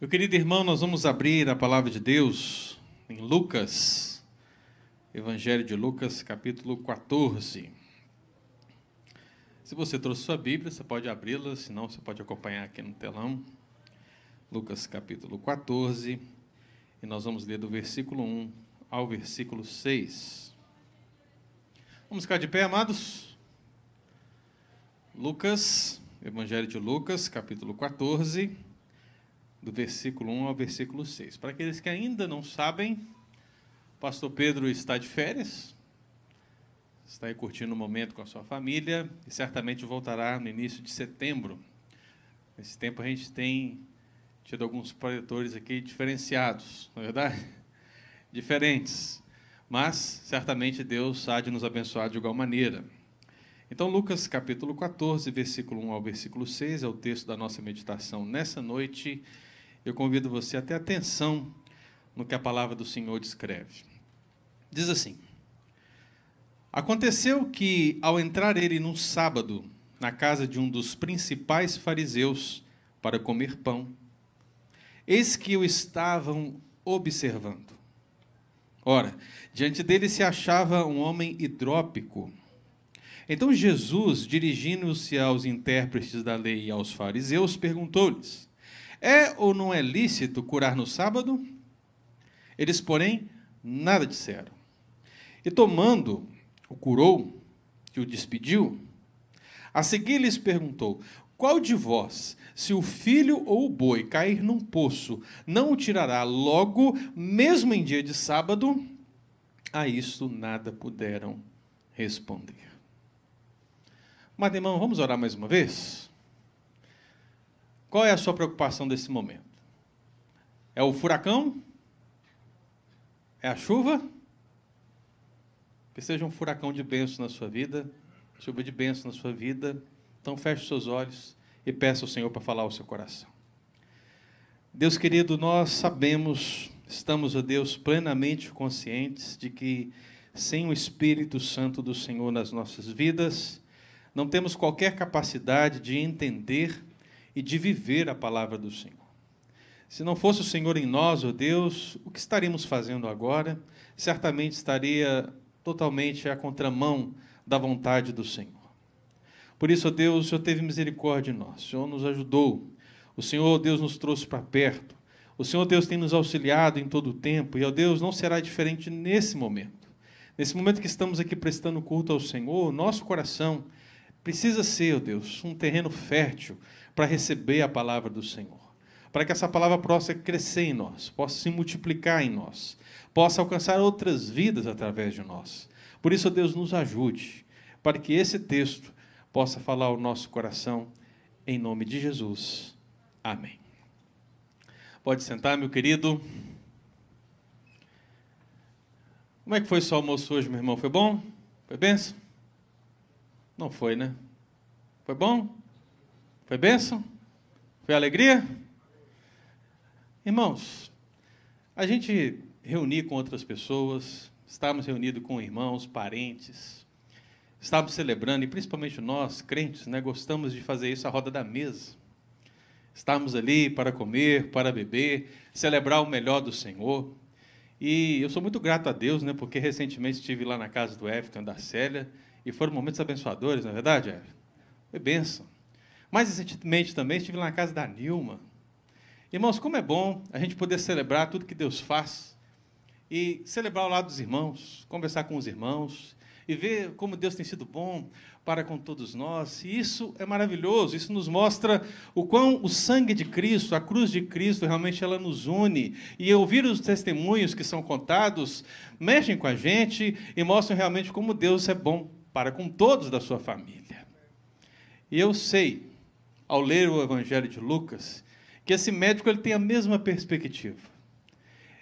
Meu querido irmão, nós vamos abrir a palavra de Deus em Lucas, Evangelho de Lucas, capítulo 14. Se você trouxe sua Bíblia, você pode abri-la, senão você pode acompanhar aqui no telão. Lucas, capítulo 14, e nós vamos ler do versículo 1 ao versículo 6. Vamos ficar de pé, amados? Lucas, Evangelho de Lucas, capítulo 14 do versículo 1 ao versículo 6. Para aqueles que ainda não sabem, pastor Pedro está de férias, está aí curtindo o um momento com a sua família e certamente voltará no início de setembro. Nesse tempo a gente tem tido alguns proletores aqui diferenciados, não é verdade? Diferentes. Mas certamente Deus há de nos abençoar de igual maneira. Então, Lucas capítulo 14, versículo 1 ao versículo 6 é o texto da nossa meditação nessa noite eu convido você a ter atenção no que a palavra do Senhor descreve. Diz assim: Aconteceu que, ao entrar ele num sábado na casa de um dos principais fariseus para comer pão, eis que o estavam observando. Ora, diante dele se achava um homem hidrópico. Então Jesus, dirigindo-se aos intérpretes da lei e aos fariseus, perguntou-lhes: é ou não é lícito curar no sábado? Eles, porém, nada disseram. E tomando, o curou, que o despediu. A seguir lhes perguntou: Qual de vós, se o filho ou o boi cair num poço, não o tirará logo, mesmo em dia de sábado? A isto nada puderam responder. Mas, irmão, vamos orar mais uma vez? Qual é a sua preocupação desse momento? É o furacão? É a chuva? Que seja um furacão de bênção na sua vida, chuva de bênção na sua vida. Então feche seus olhos e peça ao Senhor para falar ao seu coração. Deus querido, nós sabemos, estamos, ó Deus, plenamente conscientes de que sem o Espírito Santo do Senhor nas nossas vidas, não temos qualquer capacidade de entender e de viver a palavra do Senhor. Se não fosse o Senhor em nós, ó oh Deus, o que estaríamos fazendo agora? Certamente estaria totalmente à contramão da vontade do Senhor. Por isso, ó Deus, o Senhor teve misericórdia de nós, o Senhor nos ajudou, o Senhor, Deus, nos trouxe para perto, o Senhor, Deus, tem nos auxiliado em todo o tempo, e, ó Deus, não será diferente nesse momento. Nesse momento que estamos aqui prestando culto ao Senhor, nosso coração precisa ser, ó Deus, um terreno fértil para receber a palavra do Senhor. Para que essa palavra possa crescer em nós, possa se multiplicar em nós, possa alcançar outras vidas através de nós. Por isso, Deus nos ajude, para que esse texto possa falar ao nosso coração, em nome de Jesus. Amém. Pode sentar, meu querido. Como é que foi o seu almoço hoje, meu irmão? Foi bom? Foi benção? Não foi, né? Foi bom? Foi bênção? Foi alegria? Irmãos, a gente reunir com outras pessoas, estávamos reunidos com irmãos, parentes, estávamos celebrando, e principalmente nós, crentes, né, gostamos de fazer isso à roda da mesa. Estávamos ali para comer, para beber, celebrar o melhor do Senhor. E eu sou muito grato a Deus, né, porque recentemente estive lá na casa do Everton, da Célia, e foram momentos abençoadores, não é verdade, Everton? Foi bênção. Mais recentemente também estive na casa da Nilma. Irmãos, como é bom a gente poder celebrar tudo que Deus faz e celebrar ao lado dos irmãos, conversar com os irmãos e ver como Deus tem sido bom para com todos nós. E isso é maravilhoso, isso nos mostra o quão o sangue de Cristo, a cruz de Cristo, realmente ela nos une. E ouvir os testemunhos que são contados mexem com a gente e mostram realmente como Deus é bom para com todos da sua família. E eu sei ao ler o Evangelho de Lucas, que esse médico ele tem a mesma perspectiva.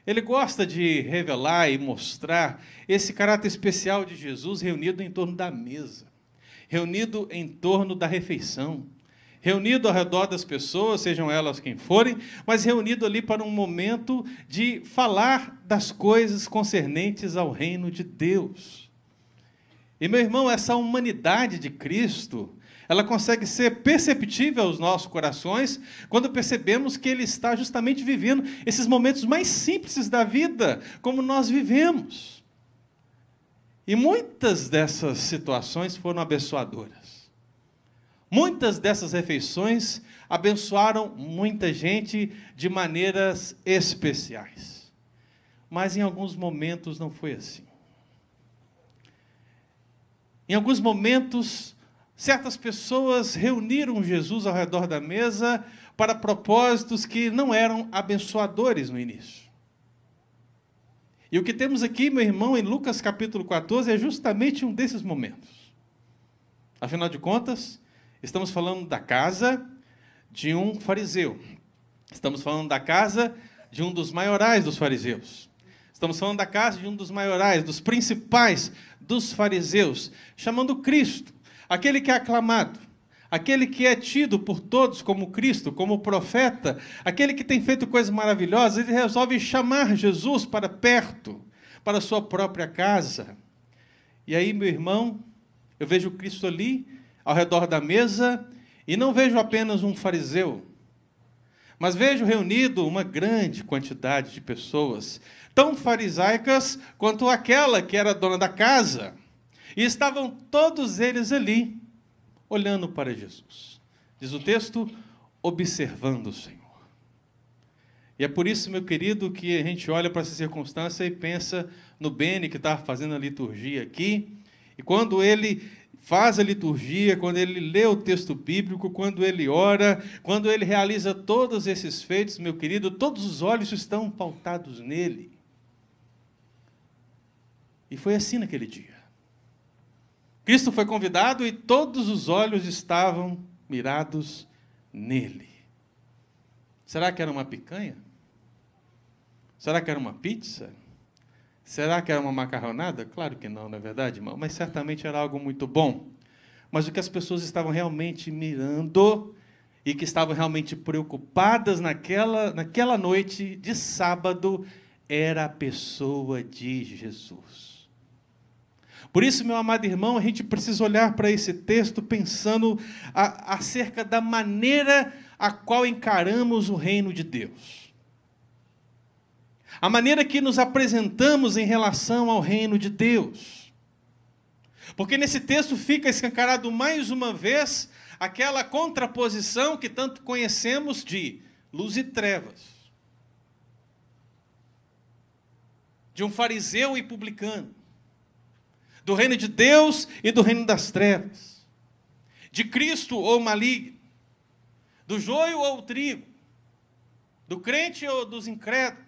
Ele gosta de revelar e mostrar esse caráter especial de Jesus reunido em torno da mesa, reunido em torno da refeição, reunido ao redor das pessoas, sejam elas quem forem, mas reunido ali para um momento de falar das coisas concernentes ao reino de Deus. E meu irmão, essa humanidade de Cristo, ela consegue ser perceptível aos nossos corações quando percebemos que ele está justamente vivendo esses momentos mais simples da vida, como nós vivemos. E muitas dessas situações foram abençoadoras. Muitas dessas refeições abençoaram muita gente de maneiras especiais. Mas em alguns momentos não foi assim. Em alguns momentos, certas pessoas reuniram Jesus ao redor da mesa para propósitos que não eram abençoadores no início. E o que temos aqui, meu irmão, em Lucas capítulo 14, é justamente um desses momentos. Afinal de contas, estamos falando da casa de um fariseu. Estamos falando da casa de um dos maiorais dos fariseus. Estamos falando da casa de um dos maiorais, dos principais dos fariseus, chamando Cristo, aquele que é aclamado, aquele que é tido por todos como Cristo, como profeta, aquele que tem feito coisas maravilhosas, ele resolve chamar Jesus para perto, para a sua própria casa. E aí, meu irmão, eu vejo Cristo ali, ao redor da mesa, e não vejo apenas um fariseu, mas vejo reunido uma grande quantidade de pessoas, tão farisaicas quanto aquela que era dona da casa. E estavam todos eles ali, olhando para Jesus. Diz o texto, observando o Senhor. E é por isso, meu querido, que a gente olha para essa circunstância e pensa no Bene que estava fazendo a liturgia aqui. E quando ele faz a liturgia, quando ele lê o texto bíblico, quando ele ora, quando ele realiza todos esses feitos, meu querido, todos os olhos estão pautados nele. E foi assim naquele dia. Cristo foi convidado e todos os olhos estavam mirados nele. Será que era uma picanha? Será que era uma pizza? Será que era uma macarronada? Claro que não, não é verdade, irmão? Mas certamente era algo muito bom. Mas o que as pessoas estavam realmente mirando e que estavam realmente preocupadas naquela, naquela noite de sábado era a pessoa de Jesus. Por isso, meu amado irmão, a gente precisa olhar para esse texto pensando a, acerca da maneira a qual encaramos o reino de Deus a maneira que nos apresentamos em relação ao reino de Deus. Porque nesse texto fica escancarado mais uma vez aquela contraposição que tanto conhecemos de luz e trevas. De um fariseu e publicano. Do reino de Deus e do reino das trevas. De Cristo ou maligno. Do joio ou trigo. Do crente ou dos incrédulos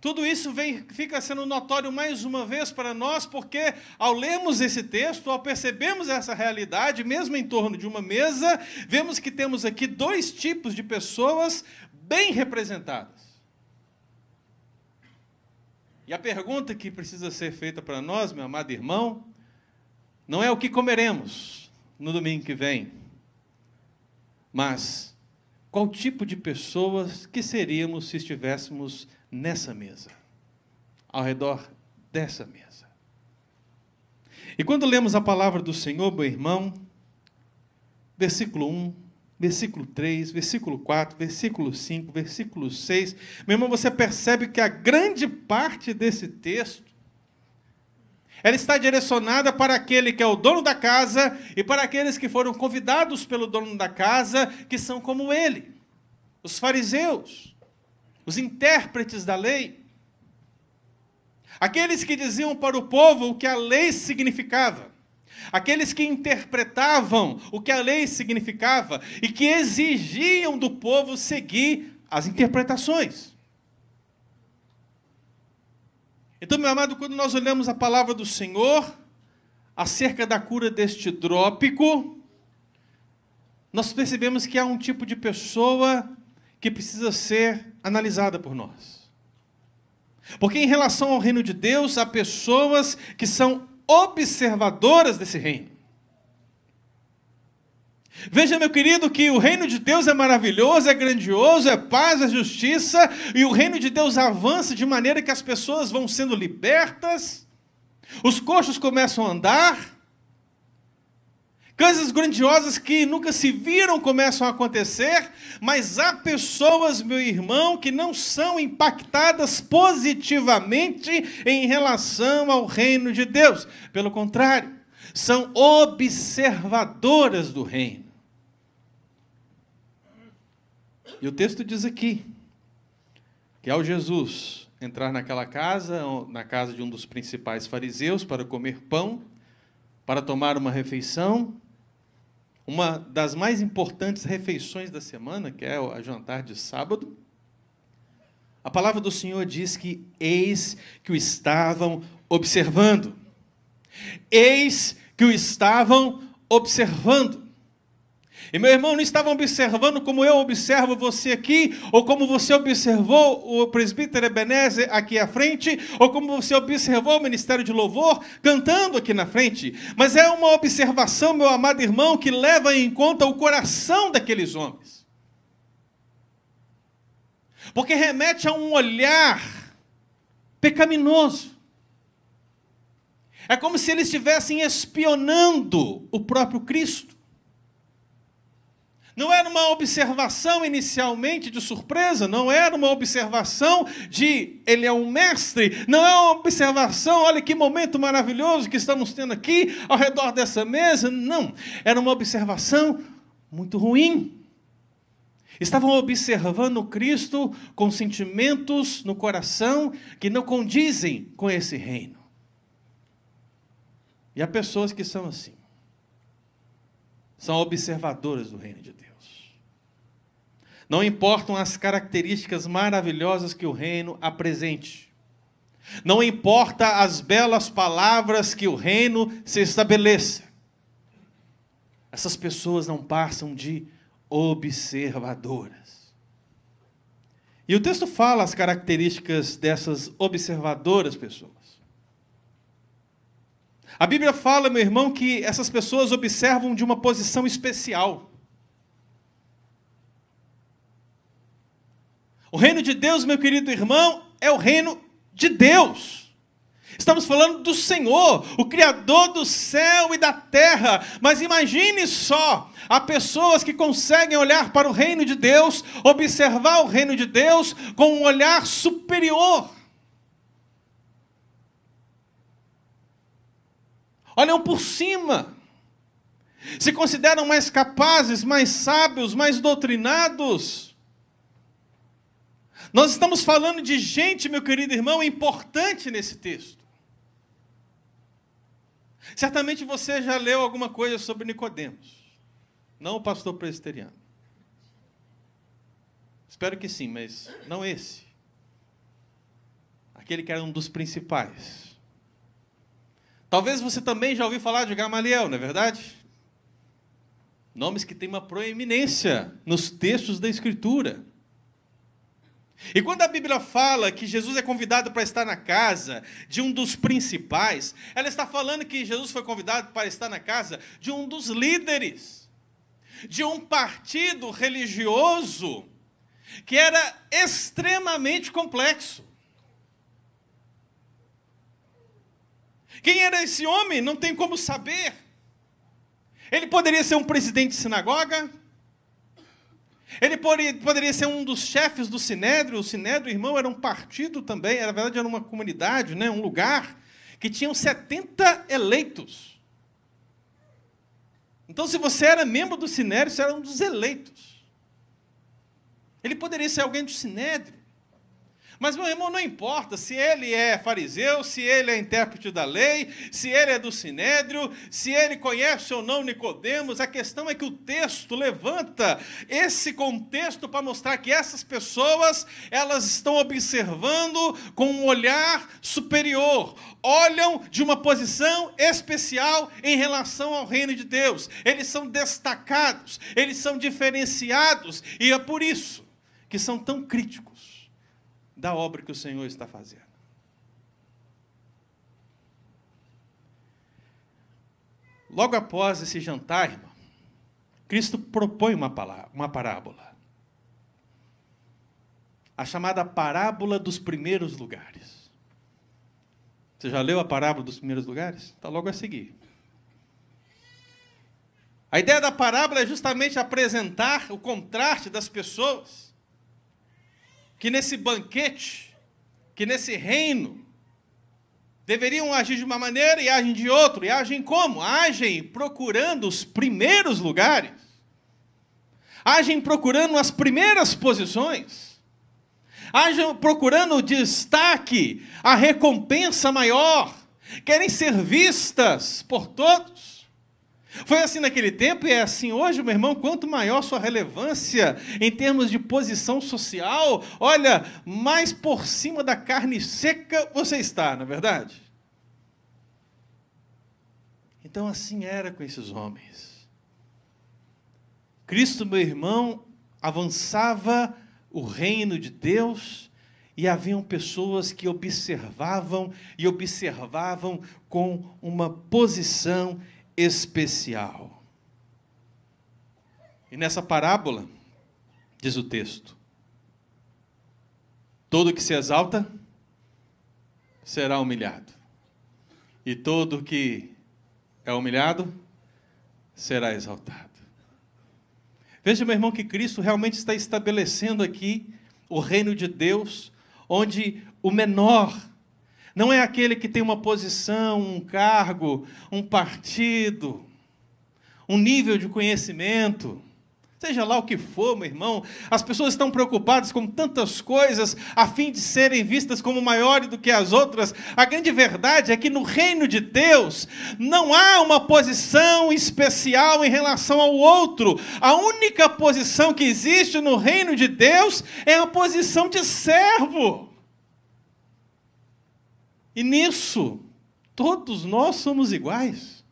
tudo isso vem, fica sendo notório mais uma vez para nós, porque ao lermos esse texto, ao percebermos essa realidade, mesmo em torno de uma mesa, vemos que temos aqui dois tipos de pessoas bem representadas. E a pergunta que precisa ser feita para nós, meu amado irmão, não é o que comeremos no domingo que vem, mas qual tipo de pessoas que seríamos se estivéssemos nessa mesa, ao redor dessa mesa. E quando lemos a palavra do Senhor, meu irmão, versículo 1, versículo 3, versículo 4, versículo 5, versículo 6, meu irmão, você percebe que a grande parte desse texto ela está direcionada para aquele que é o dono da casa e para aqueles que foram convidados pelo dono da casa, que são como ele, os fariseus os intérpretes da lei, aqueles que diziam para o povo o que a lei significava, aqueles que interpretavam o que a lei significava e que exigiam do povo seguir as interpretações. Então, meu amado, quando nós olhamos a palavra do Senhor acerca da cura deste drópico, nós percebemos que há um tipo de pessoa que precisa ser analisada por nós. Porque em relação ao reino de Deus, há pessoas que são observadoras desse reino. Veja, meu querido, que o reino de Deus é maravilhoso, é grandioso, é paz, é justiça, e o reino de Deus avança de maneira que as pessoas vão sendo libertas, os coxos começam a andar, Coisas grandiosas que nunca se viram começam a acontecer, mas há pessoas, meu irmão, que não são impactadas positivamente em relação ao reino de Deus. Pelo contrário, são observadoras do reino. E o texto diz aqui que ao Jesus entrar naquela casa, na casa de um dos principais fariseus, para comer pão, para tomar uma refeição, uma das mais importantes refeições da semana, que é a jantar de sábado. A palavra do Senhor diz que eis que o estavam observando. Eis que o estavam observando. E meu irmão, não estavam observando como eu observo você aqui, ou como você observou o presbítero Ebenezer aqui à frente, ou como você observou o ministério de louvor cantando aqui na frente. Mas é uma observação, meu amado irmão, que leva em conta o coração daqueles homens. Porque remete a um olhar pecaminoso. É como se eles estivessem espionando o próprio Cristo. Não era uma observação inicialmente de surpresa, não era uma observação de ele é um mestre, não é uma observação, olha que momento maravilhoso que estamos tendo aqui ao redor dessa mesa, não, era uma observação muito ruim. Estavam observando Cristo com sentimentos no coração que não condizem com esse reino. E há pessoas que são assim. São observadoras do reino de Deus. Não importam as características maravilhosas que o reino apresente. Não importa as belas palavras que o reino se estabeleça. Essas pessoas não passam de observadoras. E o texto fala as características dessas observadoras pessoas. A Bíblia fala, meu irmão, que essas pessoas observam de uma posição especial. O reino de Deus, meu querido irmão, é o reino de Deus. Estamos falando do Senhor, o Criador do céu e da terra. Mas imagine só, há pessoas que conseguem olhar para o reino de Deus, observar o reino de Deus com um olhar superior. Olham por cima, se consideram mais capazes, mais sábios, mais doutrinados nós estamos falando de gente, meu querido irmão, importante nesse texto. Certamente você já leu alguma coisa sobre Nicodemos, não o pastor presbiteriano. Espero que sim, mas não esse. Aquele que era um dos principais. Talvez você também já ouviu falar de Gamaliel, não é verdade? Nomes que têm uma proeminência nos textos da Escritura. E quando a Bíblia fala que Jesus é convidado para estar na casa de um dos principais, ela está falando que Jesus foi convidado para estar na casa de um dos líderes, de um partido religioso que era extremamente complexo. Quem era esse homem? Não tem como saber. Ele poderia ser um presidente de sinagoga, ele poderia ser um dos chefes do Sinédrio. O Sinédrio, irmão, era um partido também, na verdade era uma comunidade, né, um lugar, que tinham 70 eleitos. Então, se você era membro do Sinédrio, você era um dos eleitos. Ele poderia ser alguém do Sinédrio. Mas, meu irmão, não importa se ele é fariseu, se ele é intérprete da lei, se ele é do sinédrio, se ele conhece ou não Nicodemos, a questão é que o texto levanta esse contexto para mostrar que essas pessoas, elas estão observando com um olhar superior, olham de uma posição especial em relação ao reino de Deus. Eles são destacados, eles são diferenciados, e é por isso que são tão críticos da obra que o Senhor está fazendo. Logo após esse jantar, irmão, Cristo propõe uma, palavra, uma parábola. A chamada parábola dos primeiros lugares. Você já leu a parábola dos primeiros lugares? Está logo a seguir. A ideia da parábola é justamente apresentar o contraste das pessoas que nesse banquete, que nesse reino, deveriam agir de uma maneira e agem de outra. E agem como? Agem procurando os primeiros lugares. Agem procurando as primeiras posições. Agem procurando o destaque, a recompensa maior. Querem ser vistas por todos. Foi assim naquele tempo e é assim hoje, meu irmão. Quanto maior sua relevância em termos de posição social, olha, mais por cima da carne seca você está, não é verdade? Então assim era com esses homens. Cristo, meu irmão, avançava o reino de Deus e haviam pessoas que observavam e observavam com uma posição especial. E nessa parábola, diz o texto: todo que se exalta será humilhado, e todo que é humilhado será exaltado. Veja, meu irmão, que Cristo realmente está estabelecendo aqui o reino de Deus, onde o menor não é aquele que tem uma posição, um cargo, um partido, um nível de conhecimento. Seja lá o que for, meu irmão, as pessoas estão preocupadas com tantas coisas a fim de serem vistas como maiores do que as outras. A grande verdade é que no reino de Deus não há uma posição especial em relação ao outro. A única posição que existe no reino de Deus é a posição de servo. E nisso, todos nós somos iguais.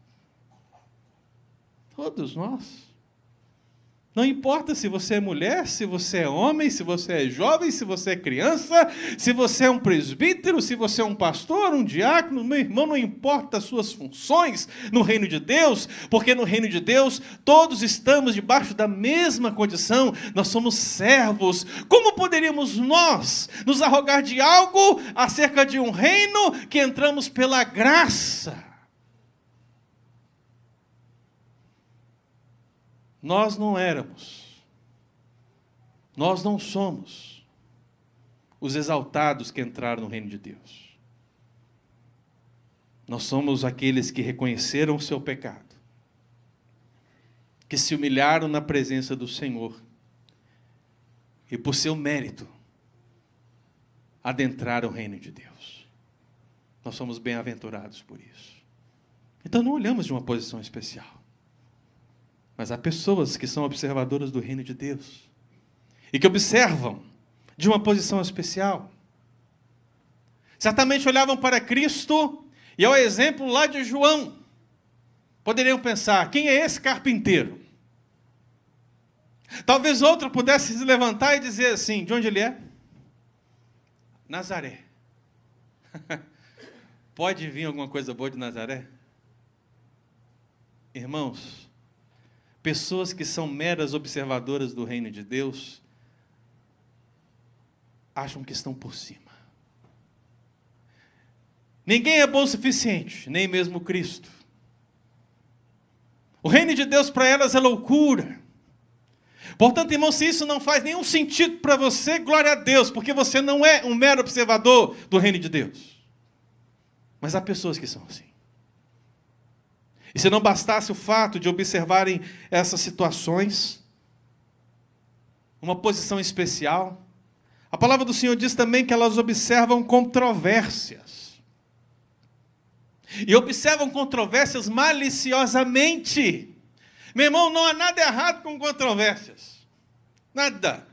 Todos nós. Não importa se você é mulher, se você é homem, se você é jovem, se você é criança, se você é um presbítero, se você é um pastor, um diácono, meu irmão, não importa as suas funções no reino de Deus, porque no reino de Deus todos estamos debaixo da mesma condição, nós somos servos. Como poderíamos nós nos arrogar de algo acerca de um reino que entramos pela graça? Nós não éramos, nós não somos os exaltados que entraram no reino de Deus. Nós somos aqueles que reconheceram o seu pecado, que se humilharam na presença do Senhor e, por seu mérito, adentraram o reino de Deus. Nós somos bem-aventurados por isso. Então não olhamos de uma posição especial. Mas há pessoas que são observadoras do reino de Deus e que observam de uma posição especial. Certamente olhavam para Cristo e ao exemplo lá de João, poderiam pensar: quem é esse carpinteiro? Talvez outro pudesse se levantar e dizer assim: de onde ele é? Nazaré. Pode vir alguma coisa boa de Nazaré? Irmãos, pessoas que são meras observadoras do reino de Deus acham que estão por cima. Ninguém é bom o suficiente, nem mesmo Cristo. O reino de Deus para elas é loucura. Portanto, irmão, se isso não faz nenhum sentido para você, glória a Deus, porque você não é um mero observador do reino de Deus. Mas há pessoas que são assim. E se não bastasse o fato de observarem essas situações, uma posição especial, a palavra do Senhor diz também que elas observam controvérsias. E observam controvérsias maliciosamente. Meu irmão, não há nada errado com controvérsias. Nada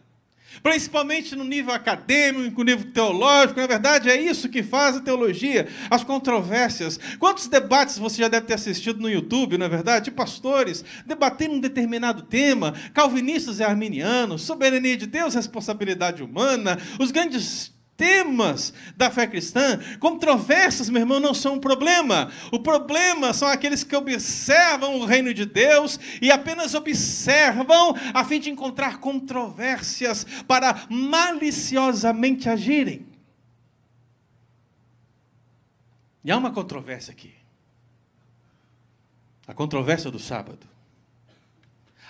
principalmente no nível acadêmico, no nível teológico. Na verdade, é isso que faz a teologia, as controvérsias. Quantos debates você já deve ter assistido no YouTube, na é verdade, de pastores debatendo um determinado tema, calvinistas e arminianos, soberania de Deus, responsabilidade humana, os grandes temas da fé cristã, controvérsias, meu irmão, não são um problema. O problema são aqueles que observam o reino de Deus e apenas observam a fim de encontrar controvérsias para maliciosamente agirem. E há uma controvérsia aqui. A controvérsia do sábado.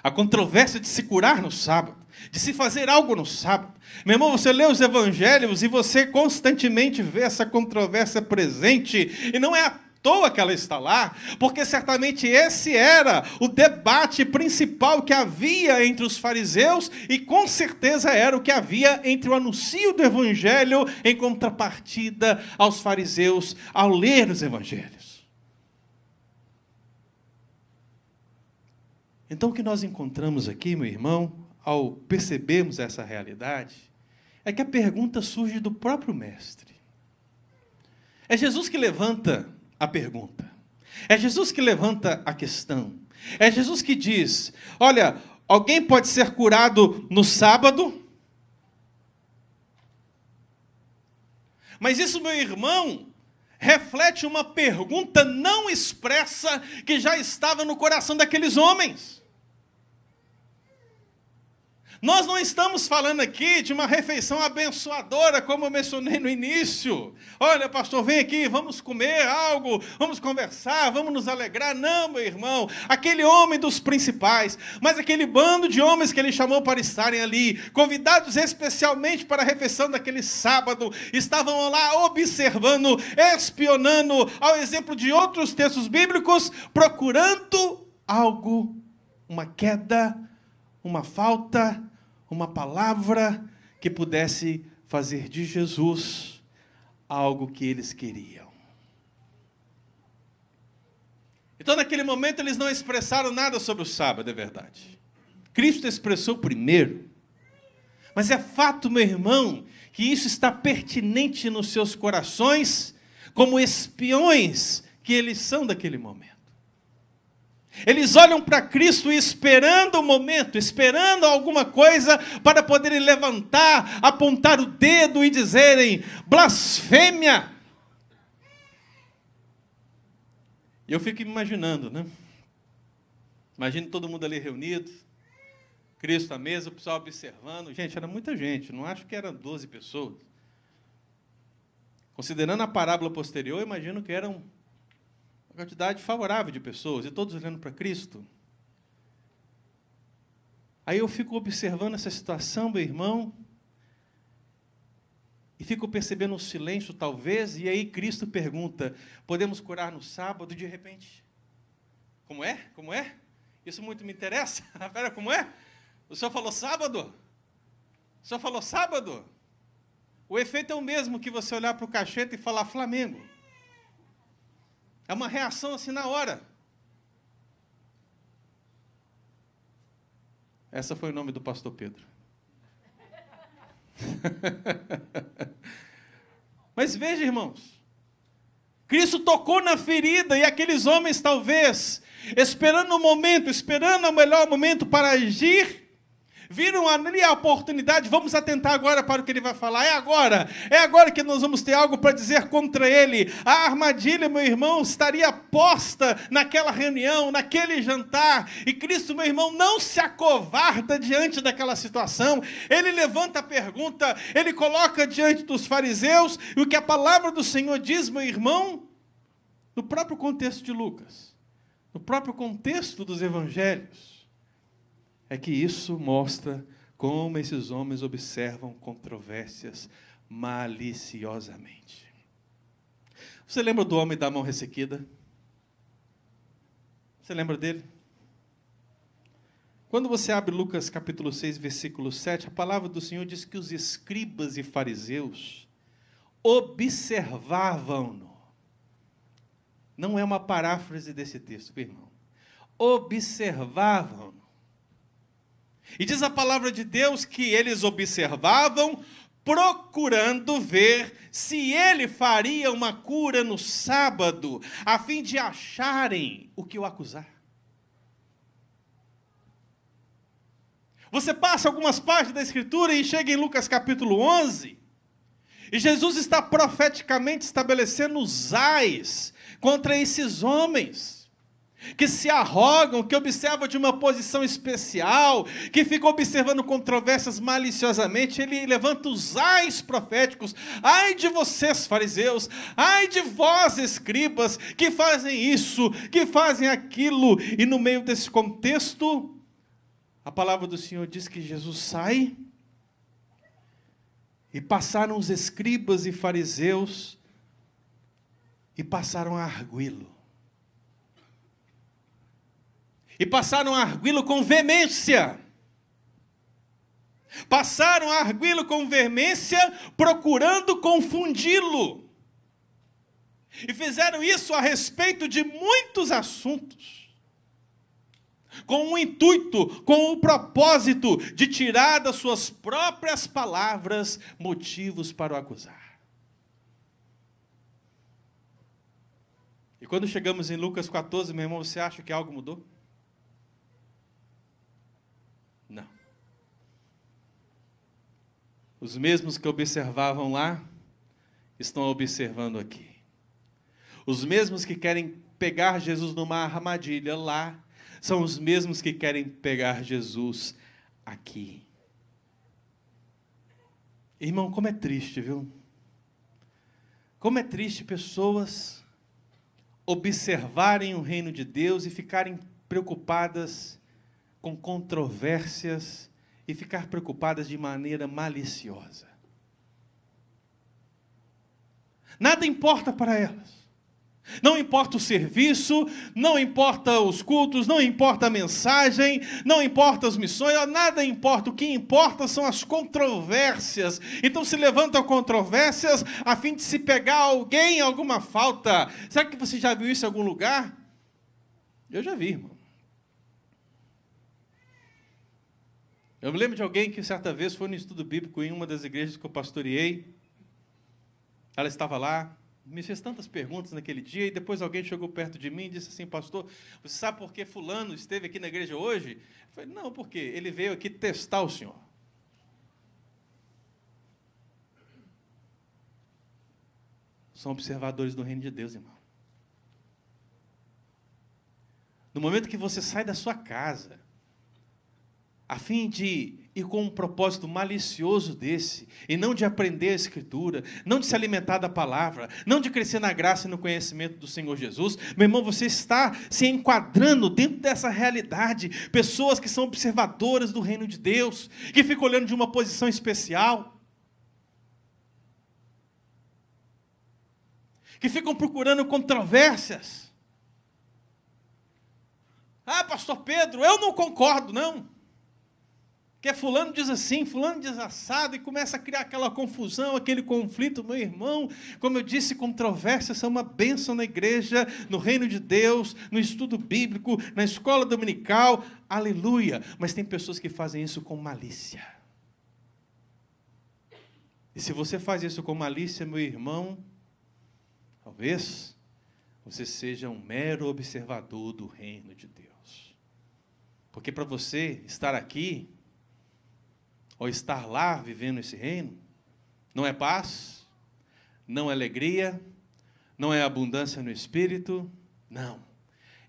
A controvérsia de se curar no sábado, de se fazer algo no sábado. Meu irmão, você lê os evangelhos e você constantemente vê essa controvérsia presente, e não é à toa que ela está lá, porque certamente esse era o debate principal que havia entre os fariseus e com certeza era o que havia entre o anuncio do evangelho em contrapartida aos fariseus ao ler os evangelhos. Então o que nós encontramos aqui, meu irmão, ao percebermos essa realidade, é que a pergunta surge do próprio mestre. É Jesus que levanta a pergunta. É Jesus que levanta a questão. É Jesus que diz: Olha, alguém pode ser curado no sábado? Mas isso, meu irmão, reflete uma pergunta não expressa que já estava no coração daqueles homens. Nós não estamos falando aqui de uma refeição abençoadora, como eu mencionei no início. Olha, pastor, vem aqui, vamos comer algo, vamos conversar, vamos nos alegrar. Não, meu irmão, aquele homem dos principais, mas aquele bando de homens que ele chamou para estarem ali, convidados especialmente para a refeição daquele sábado, estavam lá observando, espionando, ao exemplo de outros textos bíblicos, procurando algo, uma queda, uma falta uma palavra que pudesse fazer de Jesus algo que eles queriam. Então, naquele momento, eles não expressaram nada sobre o sábado, é verdade. Cristo expressou primeiro. Mas é fato, meu irmão, que isso está pertinente nos seus corações, como espiões que eles são daquele momento. Eles olham para Cristo esperando o momento, esperando alguma coisa para poderem levantar, apontar o dedo e dizerem: blasfêmia. E eu fico imaginando, né? Imagina todo mundo ali reunido, Cristo à mesa, o pessoal observando. Gente, era muita gente, não acho que eram 12 pessoas. Considerando a parábola posterior, imagino que eram uma quantidade favorável de pessoas, e todos olhando para Cristo. Aí eu fico observando essa situação, meu irmão, e fico percebendo o silêncio, talvez, e aí Cristo pergunta: podemos curar no sábado? De repente, como é? Como é? Isso muito me interessa. Espera, como é? O senhor falou sábado? O senhor falou sábado? O efeito é o mesmo que você olhar para o cacheta e falar Flamengo. É uma reação assim na hora. Essa foi o nome do pastor Pedro. Mas veja, irmãos, Cristo tocou na ferida e aqueles homens, talvez, esperando o momento, esperando o melhor momento para agir, Viram ali a oportunidade? Vamos atentar agora para o que ele vai falar. É agora. É agora que nós vamos ter algo para dizer contra ele. A armadilha, meu irmão, estaria posta naquela reunião, naquele jantar. E Cristo, meu irmão, não se acovarda diante daquela situação. Ele levanta a pergunta, ele coloca diante dos fariseus e o que a palavra do Senhor diz, meu irmão, no próprio contexto de Lucas, no próprio contexto dos evangelhos é que isso mostra como esses homens observam controvérsias maliciosamente. Você lembra do homem da mão ressequida? Você lembra dele? Quando você abre Lucas capítulo 6, versículo 7, a palavra do Senhor diz que os escribas e fariseus observavam-no. Não é uma paráfrase desse texto, irmão. Observavam-no. E diz a palavra de Deus que eles observavam, procurando ver se ele faria uma cura no sábado, a fim de acharem o que o acusar. Você passa algumas páginas da Escritura e chega em Lucas capítulo 11, e Jesus está profeticamente estabelecendo os ais contra esses homens que se arrogam, que observam de uma posição especial, que ficam observando controvérsias maliciosamente, ele levanta os ais proféticos. Ai de vocês, fariseus, ai de vós, escribas, que fazem isso, que fazem aquilo, e no meio desse contexto, a palavra do Senhor diz que Jesus sai e passaram os escribas e fariseus e passaram a arguí-lo. E passaram a arguí-lo com veemência. Passaram a arguí-lo com veemência, procurando confundi-lo. E fizeram isso a respeito de muitos assuntos, com o intuito, com o propósito de tirar das suas próprias palavras motivos para o acusar. E quando chegamos em Lucas 14, meu irmão, você acha que algo mudou? Não. Os mesmos que observavam lá estão observando aqui. Os mesmos que querem pegar Jesus numa armadilha lá, são os mesmos que querem pegar Jesus aqui. Irmão, como é triste, viu? Como é triste pessoas observarem o reino de Deus e ficarem preocupadas com controvérsias e ficar preocupadas de maneira maliciosa. Nada importa para elas. Não importa o serviço, não importa os cultos, não importa a mensagem, não importa as missões, nada importa. O que importa são as controvérsias. Então se levantam controvérsias a fim de se pegar alguém em alguma falta. Será que você já viu isso em algum lugar? Eu já vi, irmão. Eu me lembro de alguém que certa vez foi no estudo bíblico em uma das igrejas que eu pastoreei. Ela estava lá, me fez tantas perguntas naquele dia, e depois alguém chegou perto de mim e disse assim, pastor, você sabe por que fulano esteve aqui na igreja hoje? Eu falei, não, porque ele veio aqui testar o senhor. São observadores do reino de Deus, irmão. No momento que você sai da sua casa, a fim de ir com um propósito malicioso desse, e não de aprender a Escritura, não de se alimentar da palavra, não de crescer na graça e no conhecimento do Senhor Jesus, meu irmão, você está se enquadrando dentro dessa realidade. Pessoas que são observadoras do reino de Deus, que ficam olhando de uma posição especial, que ficam procurando controvérsias. Ah, pastor Pedro, eu não concordo, não. Que é fulano diz assim, fulano diz assado, e começa a criar aquela confusão, aquele conflito, meu irmão. Como eu disse, controvérsias são uma bênção na igreja, no reino de Deus, no estudo bíblico, na escola dominical, aleluia. Mas tem pessoas que fazem isso com malícia. E se você faz isso com malícia, meu irmão, talvez você seja um mero observador do reino de Deus. Porque para você estar aqui, ou estar lá vivendo esse reino, não é paz, não é alegria, não é abundância no espírito, não.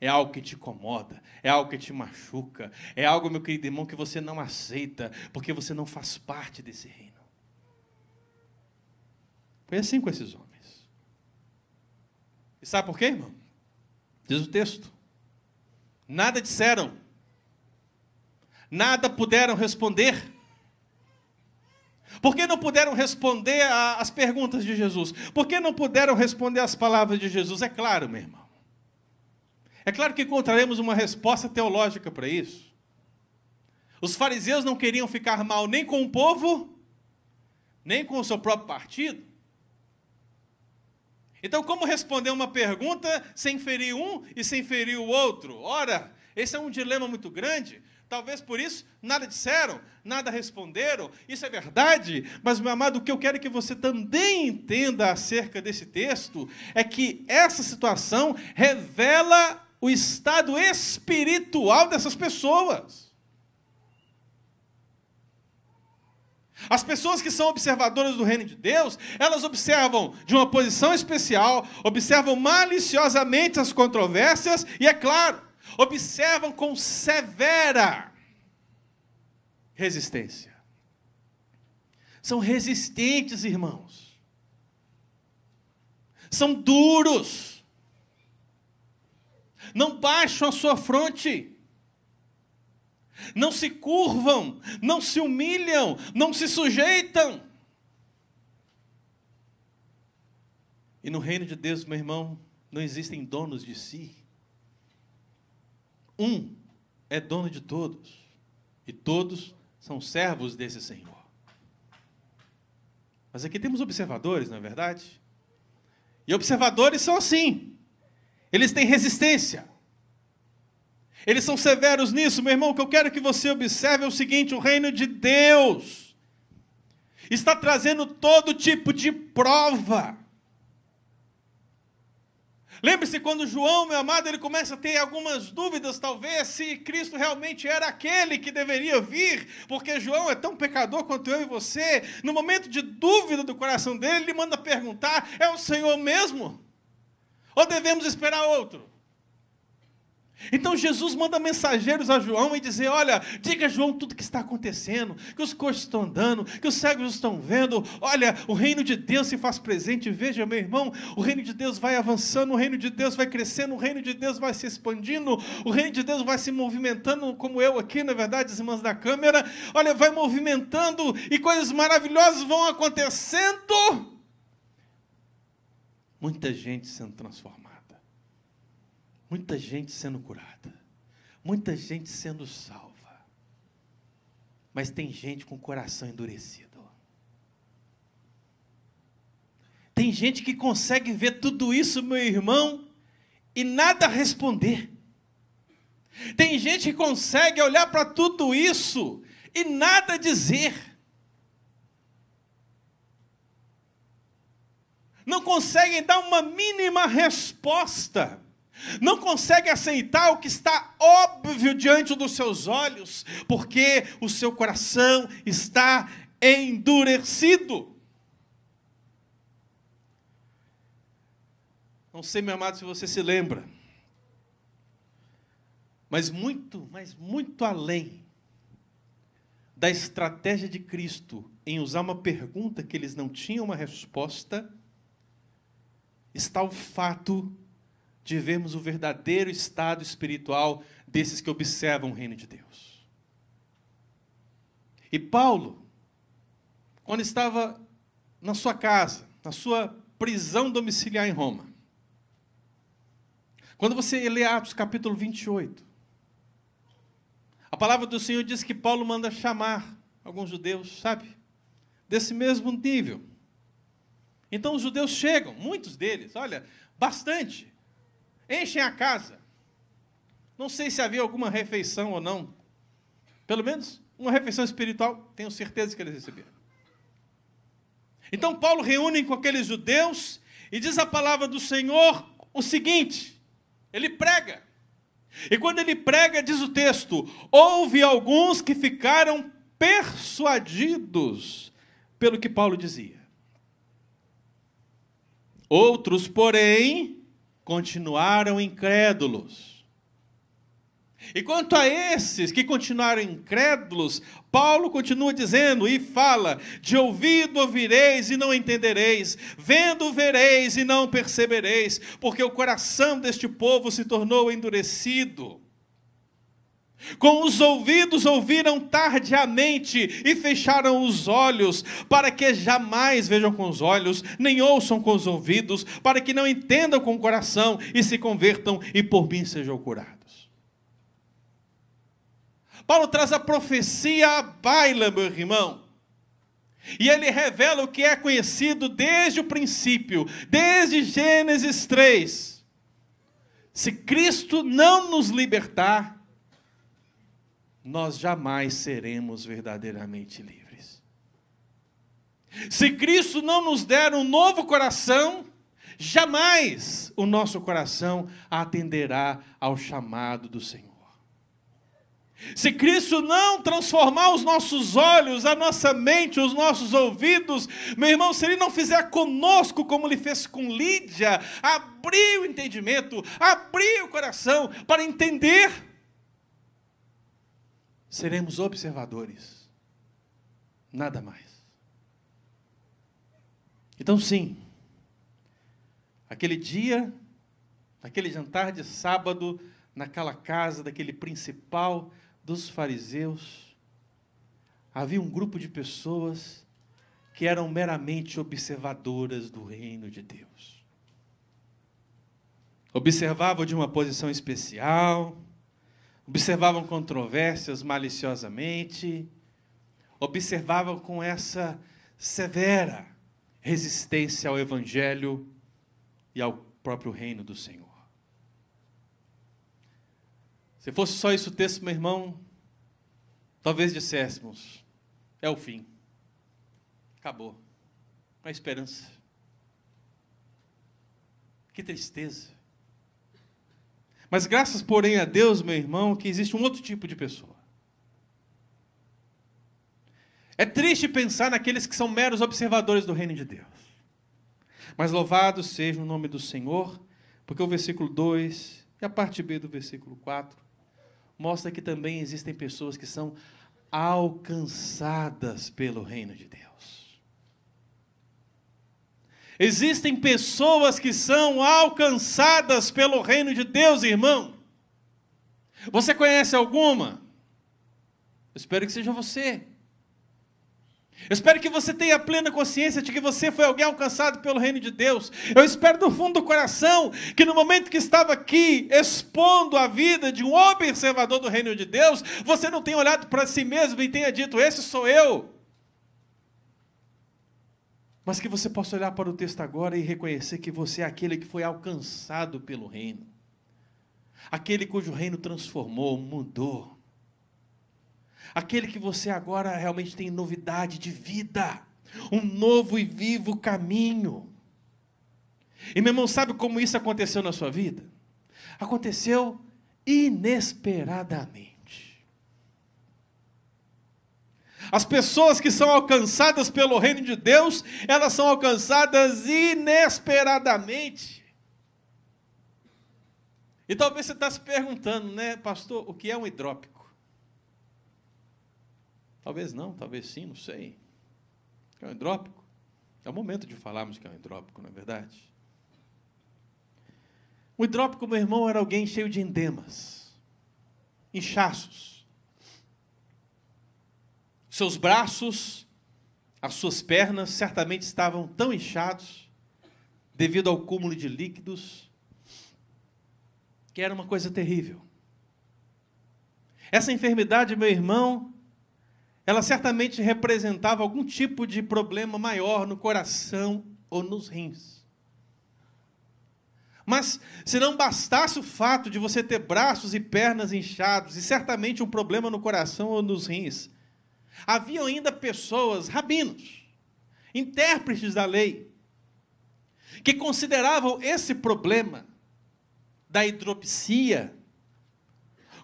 É algo que te incomoda, é algo que te machuca, é algo, meu querido irmão, que você não aceita, porque você não faz parte desse reino. Foi assim com esses homens. E sabe por quê, irmão? Diz o texto: nada disseram, nada puderam responder por que não puderam responder às perguntas de Jesus? Por que não puderam responder às palavras de Jesus? É claro, meu irmão. É claro que encontraremos uma resposta teológica para isso. Os fariseus não queriam ficar mal nem com o povo, nem com o seu próprio partido. Então, como responder uma pergunta sem ferir um e sem ferir o outro? Ora, esse é um dilema muito grande, Talvez por isso nada disseram, nada responderam. Isso é verdade, mas, meu amado, o que eu quero que você também entenda acerca desse texto é que essa situação revela o estado espiritual dessas pessoas. As pessoas que são observadoras do reino de Deus, elas observam de uma posição especial, observam maliciosamente as controvérsias, e é claro, observam com severa resistência. São resistentes, irmãos. São duros. Não baixam a sua fronte. não se curvam, não se humilham, não se sujeitam. E no reino de Deus, meu irmão, não existem donos de si. Um é dono de todos, e todos são servos desse Senhor. Mas aqui temos observadores, não é verdade? E observadores são assim. Eles têm resistência. Eles são severos nisso, meu irmão. O que eu quero que você observe é o seguinte: o reino de Deus está trazendo todo tipo de prova. Lembre-se quando João, meu amado, ele começa a ter algumas dúvidas, talvez, se Cristo realmente era aquele que deveria vir, porque João é tão pecador quanto eu e você. No momento de dúvida do coração dele, ele manda perguntar: é o Senhor mesmo? Ou devemos esperar outro? Então Jesus manda mensageiros a João e dizer: Olha, diga a João tudo o que está acontecendo, que os coxos estão andando, que os cegos estão vendo. Olha, o reino de Deus se faz presente. Veja, meu irmão, o reino de Deus vai avançando, o reino de Deus vai crescendo, o reino de Deus vai se expandindo, o reino de Deus vai se movimentando, como eu aqui, na verdade, as irmãs da câmera. Olha, vai movimentando e coisas maravilhosas vão acontecendo. Muita gente sendo transformada. Muita gente sendo curada. Muita gente sendo salva. Mas tem gente com o coração endurecido. Tem gente que consegue ver tudo isso, meu irmão, e nada responder. Tem gente que consegue olhar para tudo isso e nada dizer. Não conseguem dar uma mínima resposta não consegue aceitar o que está óbvio diante dos seus olhos, porque o seu coração está endurecido. Não sei, meu amado, se você se lembra, mas muito, mas muito além da estratégia de Cristo em usar uma pergunta que eles não tinham uma resposta, está o fato de vermos o verdadeiro estado espiritual desses que observam o reino de Deus. E Paulo, quando estava na sua casa, na sua prisão domiciliar em Roma, quando você lê Atos capítulo 28, a palavra do Senhor diz que Paulo manda chamar alguns judeus, sabe? Desse mesmo nível. Então os judeus chegam, muitos deles, olha, bastante. Enchem a casa. Não sei se havia alguma refeição ou não. Pelo menos uma refeição espiritual, tenho certeza que eles receberam. Então Paulo reúne com aqueles judeus e diz a palavra do Senhor o seguinte: ele prega. E quando ele prega, diz o texto: houve alguns que ficaram persuadidos pelo que Paulo dizia. Outros, porém, continuaram incrédulos. E quanto a esses que continuaram incrédulos, Paulo continua dizendo e fala: de ouvido ouvireis e não entendereis, vendo vereis e não percebereis, porque o coração deste povo se tornou endurecido. Com os ouvidos ouviram tardiamente e fecharam os olhos, para que jamais vejam com os olhos, nem ouçam com os ouvidos, para que não entendam com o coração e se convertam e por mim sejam curados. Paulo traz a profecia à baila, meu irmão. E ele revela o que é conhecido desde o princípio, desde Gênesis 3. Se Cristo não nos libertar, nós jamais seremos verdadeiramente livres. Se Cristo não nos der um novo coração, jamais o nosso coração atenderá ao chamado do Senhor. Se Cristo não transformar os nossos olhos, a nossa mente, os nossos ouvidos, meu irmão, se Ele não fizer conosco como Ele fez com Lídia, abrir o entendimento, abrir o coração para entender seremos observadores. Nada mais. Então, sim, aquele dia, aquele jantar de sábado, naquela casa daquele principal dos fariseus havia um grupo de pessoas que eram meramente observadoras do reino de Deus. Observavam de uma posição especial, observavam controvérsias maliciosamente, observavam com essa severa resistência ao Evangelho e ao próprio reino do Senhor. Se fosse só isso o texto, meu irmão, talvez disséssemos: é o fim. Acabou. Há esperança. Que tristeza. Mas graças, porém, a Deus, meu irmão, que existe um outro tipo de pessoa. É triste pensar naqueles que são meros observadores do reino de Deus. Mas louvado seja o nome do Senhor, porque o versículo 2 e a parte B do versículo 4 mostra que também existem pessoas que são alcançadas pelo reino de Deus. Existem pessoas que são alcançadas pelo reino de Deus, irmão. Você conhece alguma? Eu espero que seja você. Eu espero que você tenha plena consciência de que você foi alguém alcançado pelo reino de Deus. Eu espero do fundo do coração que no momento que estava aqui expondo a vida de um observador do reino de Deus, você não tenha olhado para si mesmo e tenha dito: Esse sou eu. Mas que você possa olhar para o texto agora e reconhecer que você é aquele que foi alcançado pelo reino, aquele cujo reino transformou, mudou aquele que você agora realmente tem novidade de vida, um novo e vivo caminho. E meu irmão, sabe como isso aconteceu na sua vida? Aconteceu inesperadamente. As pessoas que são alcançadas pelo reino de Deus, elas são alcançadas inesperadamente. E talvez você está se perguntando, né, pastor, o que é um hidrópico? Talvez não, talvez sim, não sei. É um hidrópico? É o momento de falarmos que é um hidrópico, não é verdade? O hidrópico, meu irmão, era alguém cheio de endemas, inchaços. Seus braços, as suas pernas certamente estavam tão inchados, devido ao cúmulo de líquidos, que era uma coisa terrível. Essa enfermidade, meu irmão, ela certamente representava algum tipo de problema maior no coração ou nos rins. Mas se não bastasse o fato de você ter braços e pernas inchados e certamente um problema no coração ou nos rins, havia ainda pessoas, rabinos, intérpretes da lei, que consideravam esse problema da hidropsia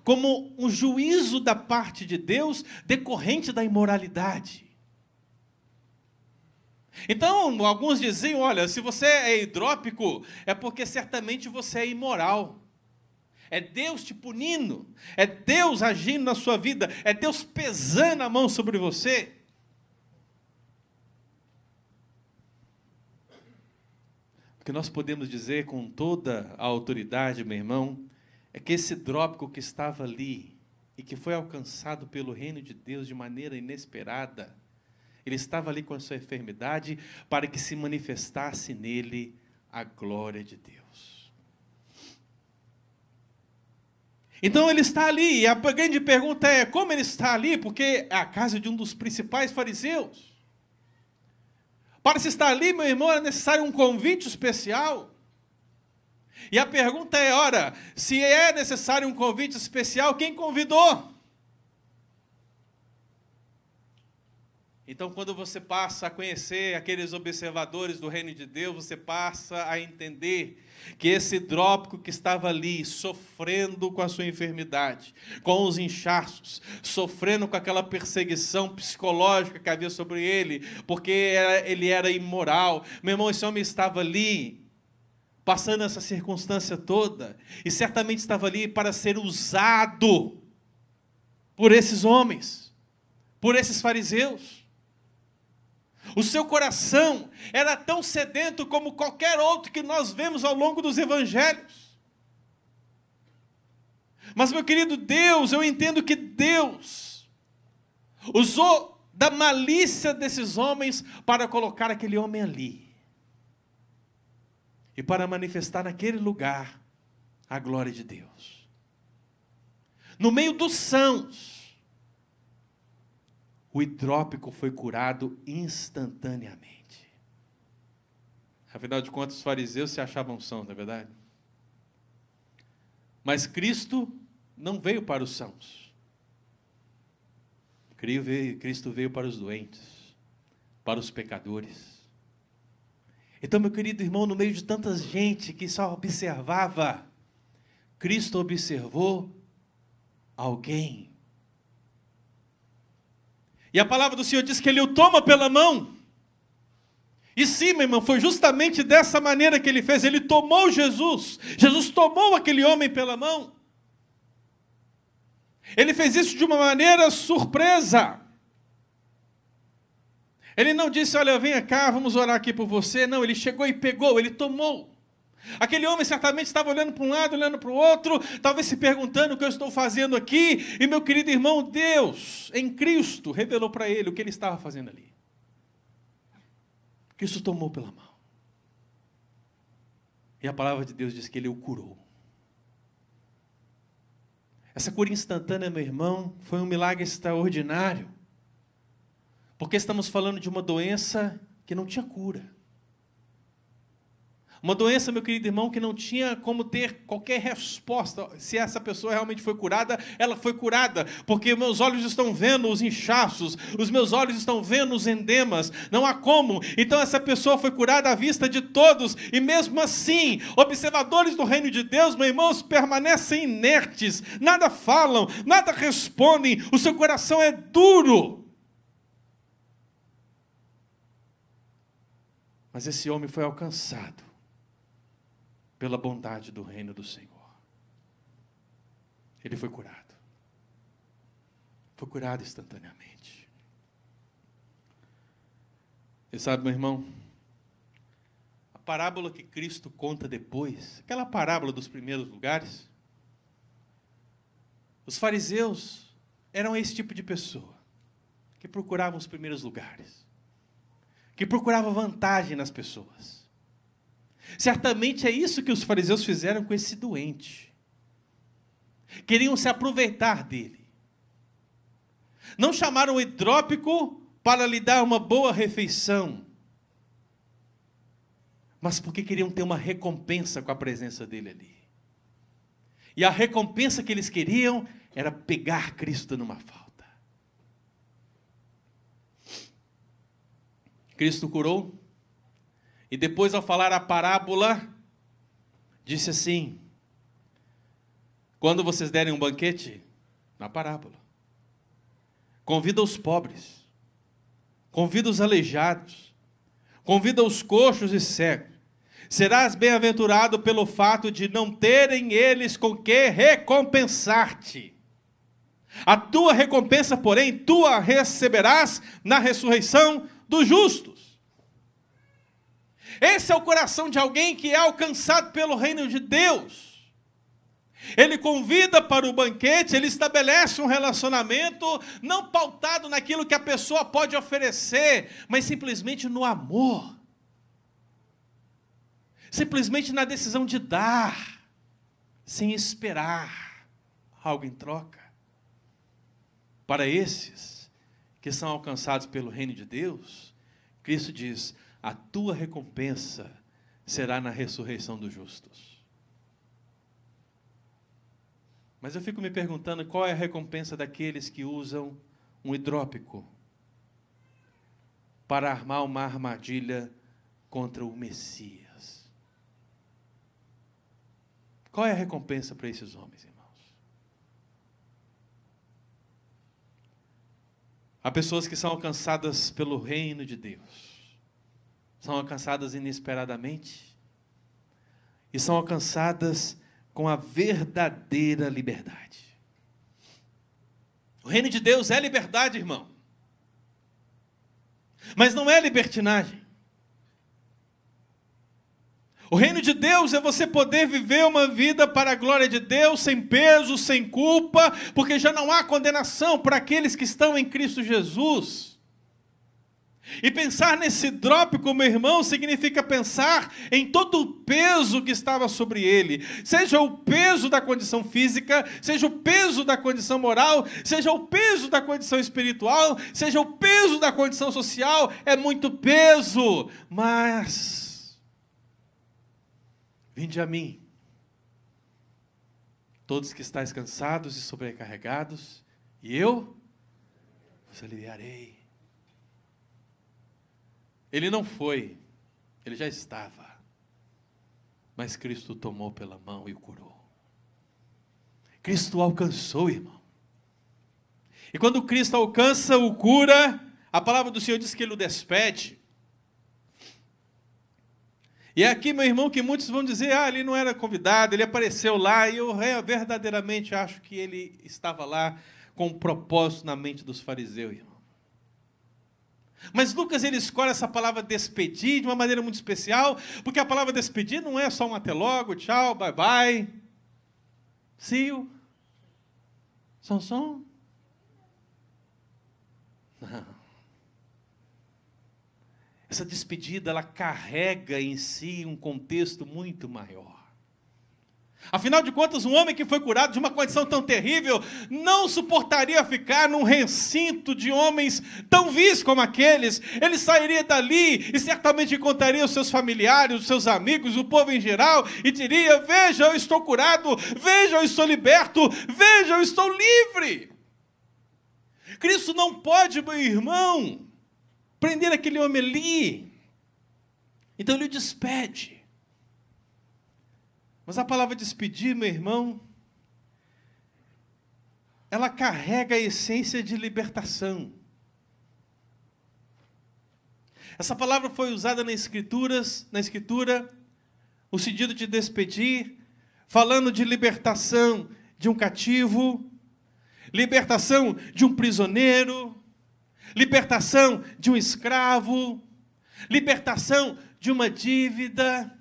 como um juízo da parte de Deus decorrente da imoralidade. Então, alguns diziam: olha, se você é hidrópico, é porque certamente você é imoral. É Deus te punindo, é Deus agindo na sua vida, é Deus pesando a mão sobre você. O que nós podemos dizer com toda a autoridade, meu irmão, é que esse hidrópico que estava ali e que foi alcançado pelo reino de Deus de maneira inesperada, ele estava ali com a sua enfermidade para que se manifestasse nele a glória de Deus. Então ele está ali, e a grande pergunta é: como ele está ali? Porque é a casa de um dos principais fariseus. Para se estar ali, meu irmão, é necessário um convite especial. E a pergunta é: ora, se é necessário um convite especial, quem convidou? Então, quando você passa a conhecer aqueles observadores do reino de Deus, você passa a entender que esse hidrópico que estava ali, sofrendo com a sua enfermidade, com os inchaços, sofrendo com aquela perseguição psicológica que havia sobre ele, porque ele era imoral. Meu irmão, esse homem estava ali passando essa circunstância toda, e certamente estava ali para ser usado por esses homens, por esses fariseus. O seu coração era tão sedento como qualquer outro que nós vemos ao longo dos evangelhos. Mas, meu querido Deus, eu entendo que Deus usou da malícia desses homens para colocar aquele homem ali e para manifestar naquele lugar a glória de Deus. No meio dos sãos, o hidrópico foi curado instantaneamente. Afinal de contas, os fariseus se achavam sãos, não é verdade? Mas Cristo não veio para os sãos. Cristo veio para os doentes, para os pecadores. Então, meu querido irmão, no meio de tanta gente que só observava, Cristo observou alguém. E a palavra do Senhor diz que ele o toma pela mão. E sim, meu irmão, foi justamente dessa maneira que ele fez. Ele tomou Jesus. Jesus tomou aquele homem pela mão. Ele fez isso de uma maneira surpresa. Ele não disse, olha, venha cá, vamos orar aqui por você. Não, ele chegou e pegou, ele tomou. Aquele homem certamente estava olhando para um lado, olhando para o outro, talvez se perguntando o que eu estou fazendo aqui. E meu querido irmão, Deus, em Cristo, revelou para ele o que ele estava fazendo ali. Cristo tomou pela mão. E a palavra de Deus diz que ele o curou. Essa cura instantânea, meu irmão, foi um milagre extraordinário. Porque estamos falando de uma doença que não tinha cura. Uma doença, meu querido irmão, que não tinha como ter qualquer resposta. Se essa pessoa realmente foi curada, ela foi curada, porque meus olhos estão vendo os inchaços, os meus olhos estão vendo os endemas, não há como. Então essa pessoa foi curada à vista de todos, e mesmo assim, observadores do reino de Deus, meus irmãos, permanecem inertes, nada falam, nada respondem, o seu coração é duro. Mas esse homem foi alcançado pela bondade do reino do Senhor. Ele foi curado. Foi curado instantaneamente. Você sabe, meu irmão, a parábola que Cristo conta depois, aquela parábola dos primeiros lugares, os fariseus eram esse tipo de pessoa que procuravam os primeiros lugares, que procurava vantagem nas pessoas Certamente é isso que os fariseus fizeram com esse doente. Queriam se aproveitar dele. Não chamaram o hidrópico para lhe dar uma boa refeição, mas porque queriam ter uma recompensa com a presença dele ali. E a recompensa que eles queriam era pegar Cristo numa falta. Cristo curou e depois, ao falar a parábola, disse assim: Quando vocês derem um banquete, na parábola, convida os pobres, convida os aleijados, convida os coxos e cegos. Serás bem-aventurado pelo fato de não terem eles com que recompensar-te. A tua recompensa, porém, tu a receberás na ressurreição dos justos. Esse é o coração de alguém que é alcançado pelo reino de Deus. Ele convida para o banquete, ele estabelece um relacionamento não pautado naquilo que a pessoa pode oferecer, mas simplesmente no amor. Simplesmente na decisão de dar, sem esperar algo em troca. Para esses que são alcançados pelo reino de Deus, Cristo diz: a tua recompensa será na ressurreição dos justos. Mas eu fico me perguntando qual é a recompensa daqueles que usam um hidrópico para armar uma armadilha contra o Messias. Qual é a recompensa para esses homens, irmãos? Há pessoas que são alcançadas pelo reino de Deus são alcançadas inesperadamente e são alcançadas com a verdadeira liberdade. O reino de Deus é liberdade, irmão. Mas não é libertinagem. O reino de Deus é você poder viver uma vida para a glória de Deus, sem peso, sem culpa, porque já não há condenação para aqueles que estão em Cristo Jesus. E pensar nesse drop como irmão significa pensar em todo o peso que estava sobre ele, seja o peso da condição física, seja o peso da condição moral, seja o peso da condição espiritual, seja o peso da condição social, é muito peso, mas Vinde a mim, todos que estáis cansados e sobrecarregados, e eu vos aliviarei. Ele não foi, ele já estava, mas Cristo tomou pela mão e o curou. Cristo alcançou, irmão. E quando Cristo alcança o cura, a palavra do Senhor diz que ele o despede. E é aqui, meu irmão, que muitos vão dizer: ah, ele não era convidado, ele apareceu lá, e eu verdadeiramente acho que ele estava lá com um propósito na mente dos fariseus, irmão. Mas Lucas ele escolhe essa palavra despedir de uma maneira muito especial, porque a palavra despedir não é só um até logo, tchau, bye bye, see you, Sansão. Não. Essa despedida ela carrega em si um contexto muito maior. Afinal de contas, um homem que foi curado de uma condição tão terrível não suportaria ficar num recinto de homens tão vis como aqueles. Ele sairia dali e certamente encontraria os seus familiares, os seus amigos, o povo em geral e diria: Veja, eu estou curado, veja, eu estou liberto, veja, eu estou livre. Cristo não pode, meu irmão, prender aquele homem ali. Então ele o despede. Mas a palavra despedir, meu irmão, ela carrega a essência de libertação. Essa palavra foi usada nas escrituras, na escritura, o sentido de despedir, falando de libertação de um cativo, libertação de um prisioneiro, libertação de um escravo, libertação de uma dívida.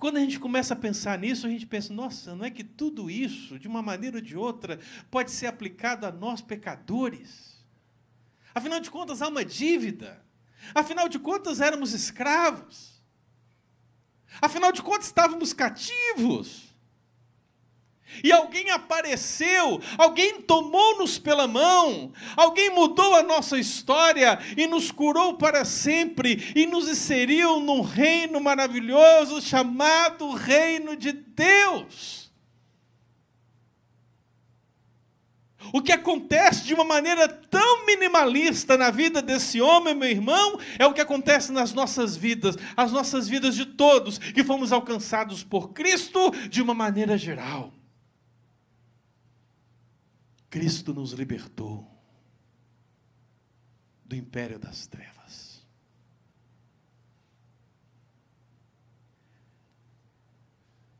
Quando a gente começa a pensar nisso, a gente pensa: nossa, não é que tudo isso, de uma maneira ou de outra, pode ser aplicado a nós pecadores? Afinal de contas, há uma dívida. Afinal de contas, éramos escravos. Afinal de contas, estávamos cativos. E alguém apareceu, alguém tomou-nos pela mão, alguém mudou a nossa história e nos curou para sempre e nos inseriu num reino maravilhoso chamado Reino de Deus. O que acontece de uma maneira tão minimalista na vida desse homem, meu irmão, é o que acontece nas nossas vidas, as nossas vidas de todos que fomos alcançados por Cristo de uma maneira geral. Cristo nos libertou do império das trevas.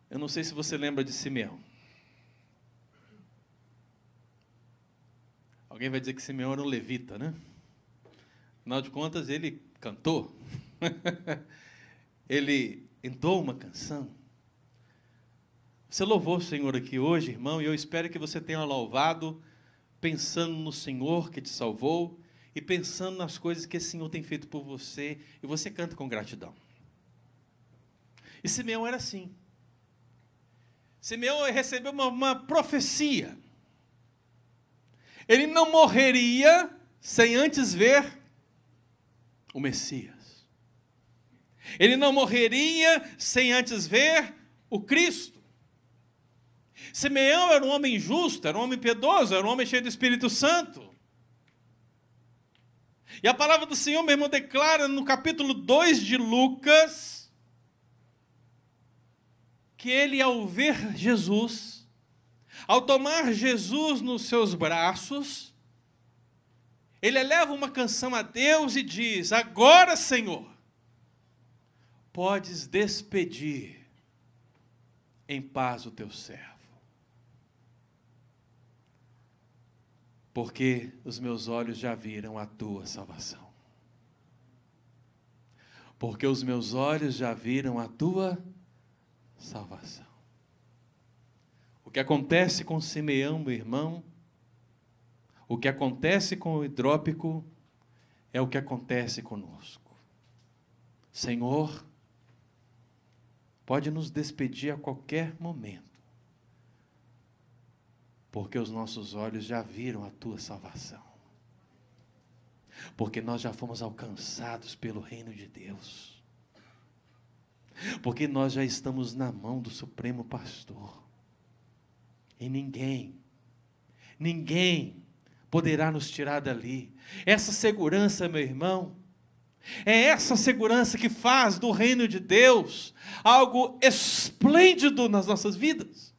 Eu não sei se você lembra de Simeão. Alguém vai dizer que Simeão era um levita, né? Afinal de contas, ele cantou. ele entrou uma canção. Você louvou o Senhor aqui hoje, irmão, e eu espero que você tenha louvado pensando no Senhor que te salvou e pensando nas coisas que esse Senhor tem feito por você, e você canta com gratidão. E Simeão era assim. Simeão recebeu uma, uma profecia. Ele não morreria sem antes ver o Messias. Ele não morreria sem antes ver o Cristo. Simeão era um homem justo, era um homem piedoso, era um homem cheio do Espírito Santo. E a palavra do Senhor, meu irmão, declara no capítulo 2 de Lucas que ele, ao ver Jesus, ao tomar Jesus nos seus braços, ele eleva uma canção a Deus e diz: Agora, Senhor, podes despedir em paz o teu servo. Porque os meus olhos já viram a tua salvação. porque os meus olhos já viram a tua salvação. O que acontece com Simeão, meu irmão, o que acontece com o hidrópico, é o que acontece conosco. Senhor, pode nos despedir a qualquer momento, porque os nossos olhos já viram a tua salvação. Porque nós já fomos alcançados pelo reino de Deus, porque nós já estamos na mão do Supremo Pastor, e ninguém, ninguém poderá nos tirar dali. Essa segurança, meu irmão, é essa segurança que faz do reino de Deus algo esplêndido nas nossas vidas,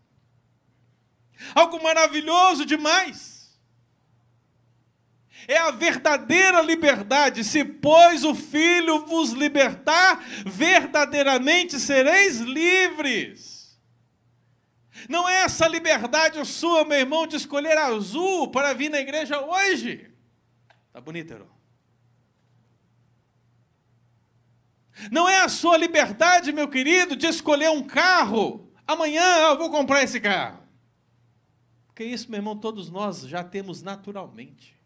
algo maravilhoso demais é a verdadeira liberdade. Se, pois, o Filho vos libertar, verdadeiramente sereis livres. Não é essa liberdade sua, meu irmão, de escolher azul para vir na igreja hoje. Tá bonito, Heron? Não é a sua liberdade, meu querido, de escolher um carro. Amanhã eu vou comprar esse carro. Porque isso, meu irmão, todos nós já temos naturalmente.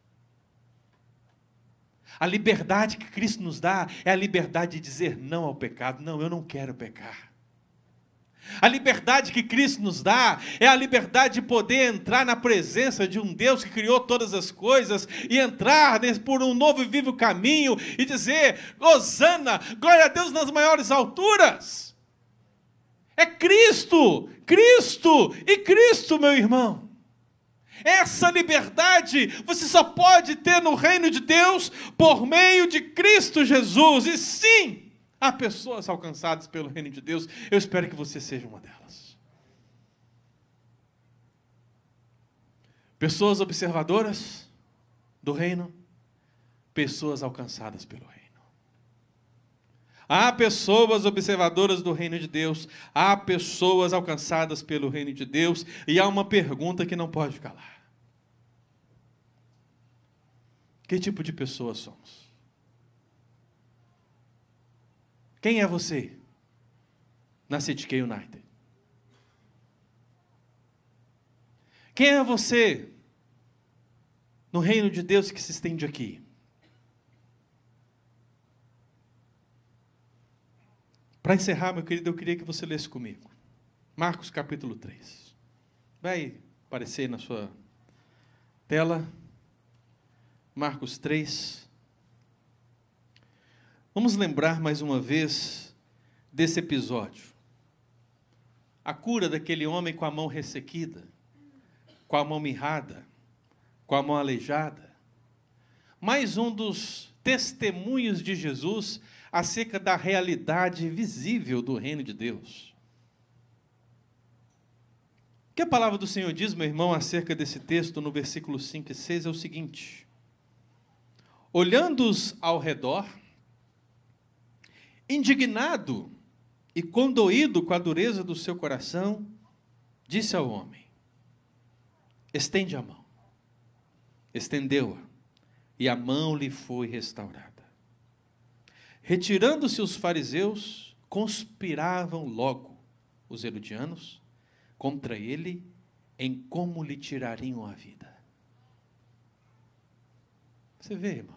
A liberdade que Cristo nos dá é a liberdade de dizer não ao pecado. Não, eu não quero pecar. A liberdade que Cristo nos dá é a liberdade de poder entrar na presença de um Deus que criou todas as coisas e entrar por um novo e vivo caminho e dizer: Hosana, glória a Deus nas maiores alturas. É Cristo, Cristo e Cristo, meu irmão. Essa liberdade você só pode ter no reino de Deus por meio de Cristo Jesus. E sim, há pessoas alcançadas pelo reino de Deus. Eu espero que você seja uma delas. Pessoas observadoras do reino, pessoas alcançadas pelo reino. Há pessoas observadoras do reino de Deus, há pessoas alcançadas pelo reino de Deus, e há uma pergunta que não pode calar: Que tipo de pessoas somos? Quem é você na City United? Quem é você no reino de Deus que se estende aqui? Para encerrar, meu querido, eu queria que você lesse comigo. Marcos capítulo 3. Vai aparecer na sua tela. Marcos 3. Vamos lembrar mais uma vez desse episódio. A cura daquele homem com a mão ressequida, com a mão mirrada, com a mão aleijada. Mais um dos testemunhos de Jesus acerca da realidade visível do reino de Deus. O que a palavra do Senhor diz, meu irmão, acerca desse texto no versículo 5 e 6 é o seguinte: Olhando-os ao redor, indignado e condoído com a dureza do seu coração, disse ao homem: Estende a mão. Estendeu-a, e a mão lhe foi restaurada. Retirando-se os fariseus, conspiravam logo os herodianos contra ele em como lhe tirariam a vida. Você vê, irmão?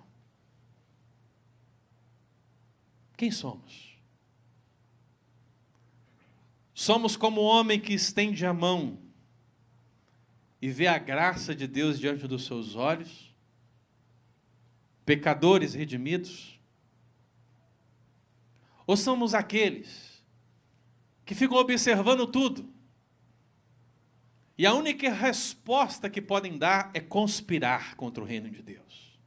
Quem somos? Somos como o homem que estende a mão e vê a graça de Deus diante dos seus olhos, pecadores redimidos, ou somos aqueles que ficam observando tudo? E a única resposta que podem dar é conspirar contra o reino de Deus.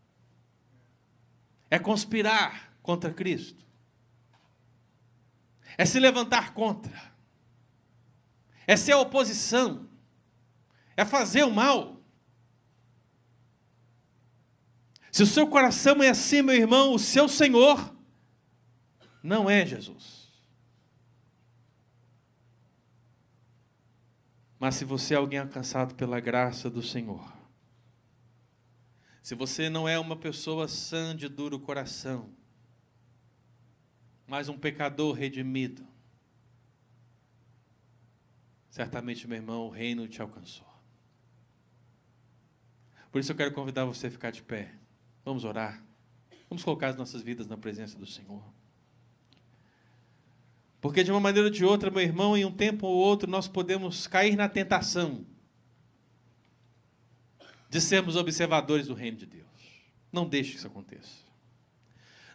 É conspirar contra Cristo. É se levantar contra. É ser oposição. É fazer o mal. Se o seu coração é assim, meu irmão, o seu Senhor não é Jesus. Mas se você é alguém alcançado pela graça do Senhor, se você não é uma pessoa sã de duro coração, mas um pecador redimido. Certamente, meu irmão, o reino te alcançou. Por isso eu quero convidar você a ficar de pé. Vamos orar. Vamos colocar as nossas vidas na presença do Senhor. Porque de uma maneira ou de outra, meu irmão, em um tempo ou outro, nós podemos cair na tentação de sermos observadores do reino de Deus. Não deixe que isso aconteça.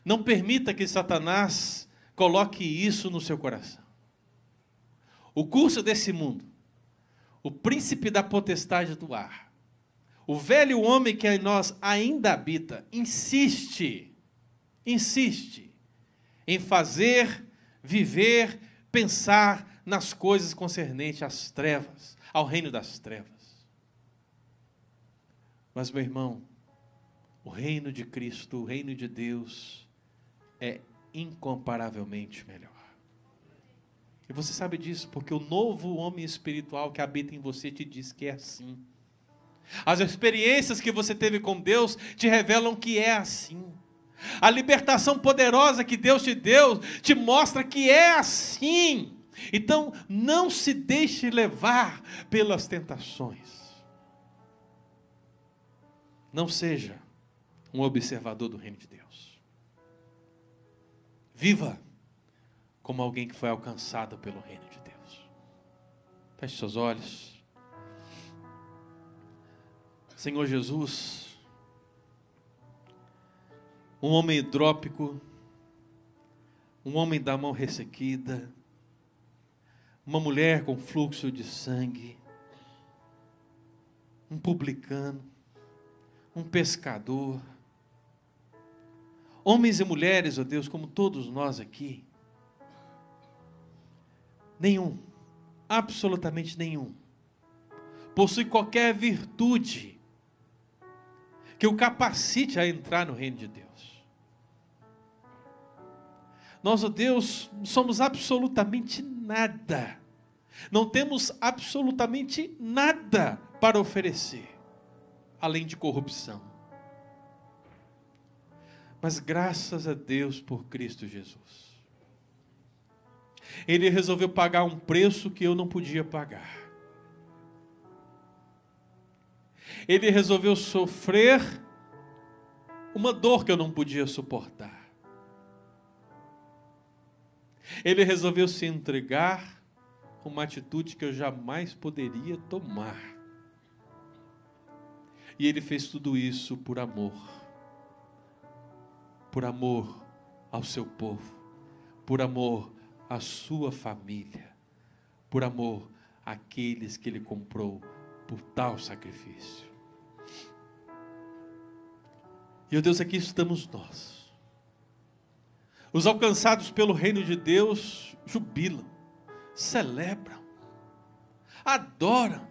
Não permita que Satanás coloque isso no seu coração. O curso desse mundo, o príncipe da potestade do ar, o velho homem que em nós ainda habita, insiste, insiste em fazer viver, pensar nas coisas concernentes às trevas, ao reino das trevas. Mas, meu irmão, o reino de Cristo, o reino de Deus, é incomparavelmente melhor. E você sabe disso porque o novo homem espiritual que habita em você te diz que é assim. As experiências que você teve com Deus te revelam que é assim. A libertação poderosa que Deus te deu te mostra que é assim. Então, não se deixe levar pelas tentações. Não seja um observador do reino de Deus. Viva como alguém que foi alcançado pelo reino de Deus. Feche seus olhos. Senhor Jesus, um homem hidrópico, um homem da mão ressequida, uma mulher com fluxo de sangue, um publicano, um pescador, homens e mulheres, ó oh Deus, como todos nós aqui, nenhum, absolutamente nenhum, possui qualquer virtude que o capacite a entrar no reino de Deus. Nós, ó Deus, somos absolutamente nada. Não temos absolutamente nada para oferecer, além de corrupção. Mas graças a Deus por Cristo Jesus. Ele resolveu pagar um preço que eu não podia pagar. Ele resolveu sofrer uma dor que eu não podia suportar. Ele resolveu se entregar, uma atitude que eu jamais poderia tomar. E ele fez tudo isso por amor. Por amor ao seu povo, por amor à sua família, por amor àqueles que ele comprou por tal sacrifício. E, ó Deus, aqui estamos nós os alcançados pelo reino de Deus jubilam, celebram, adoram,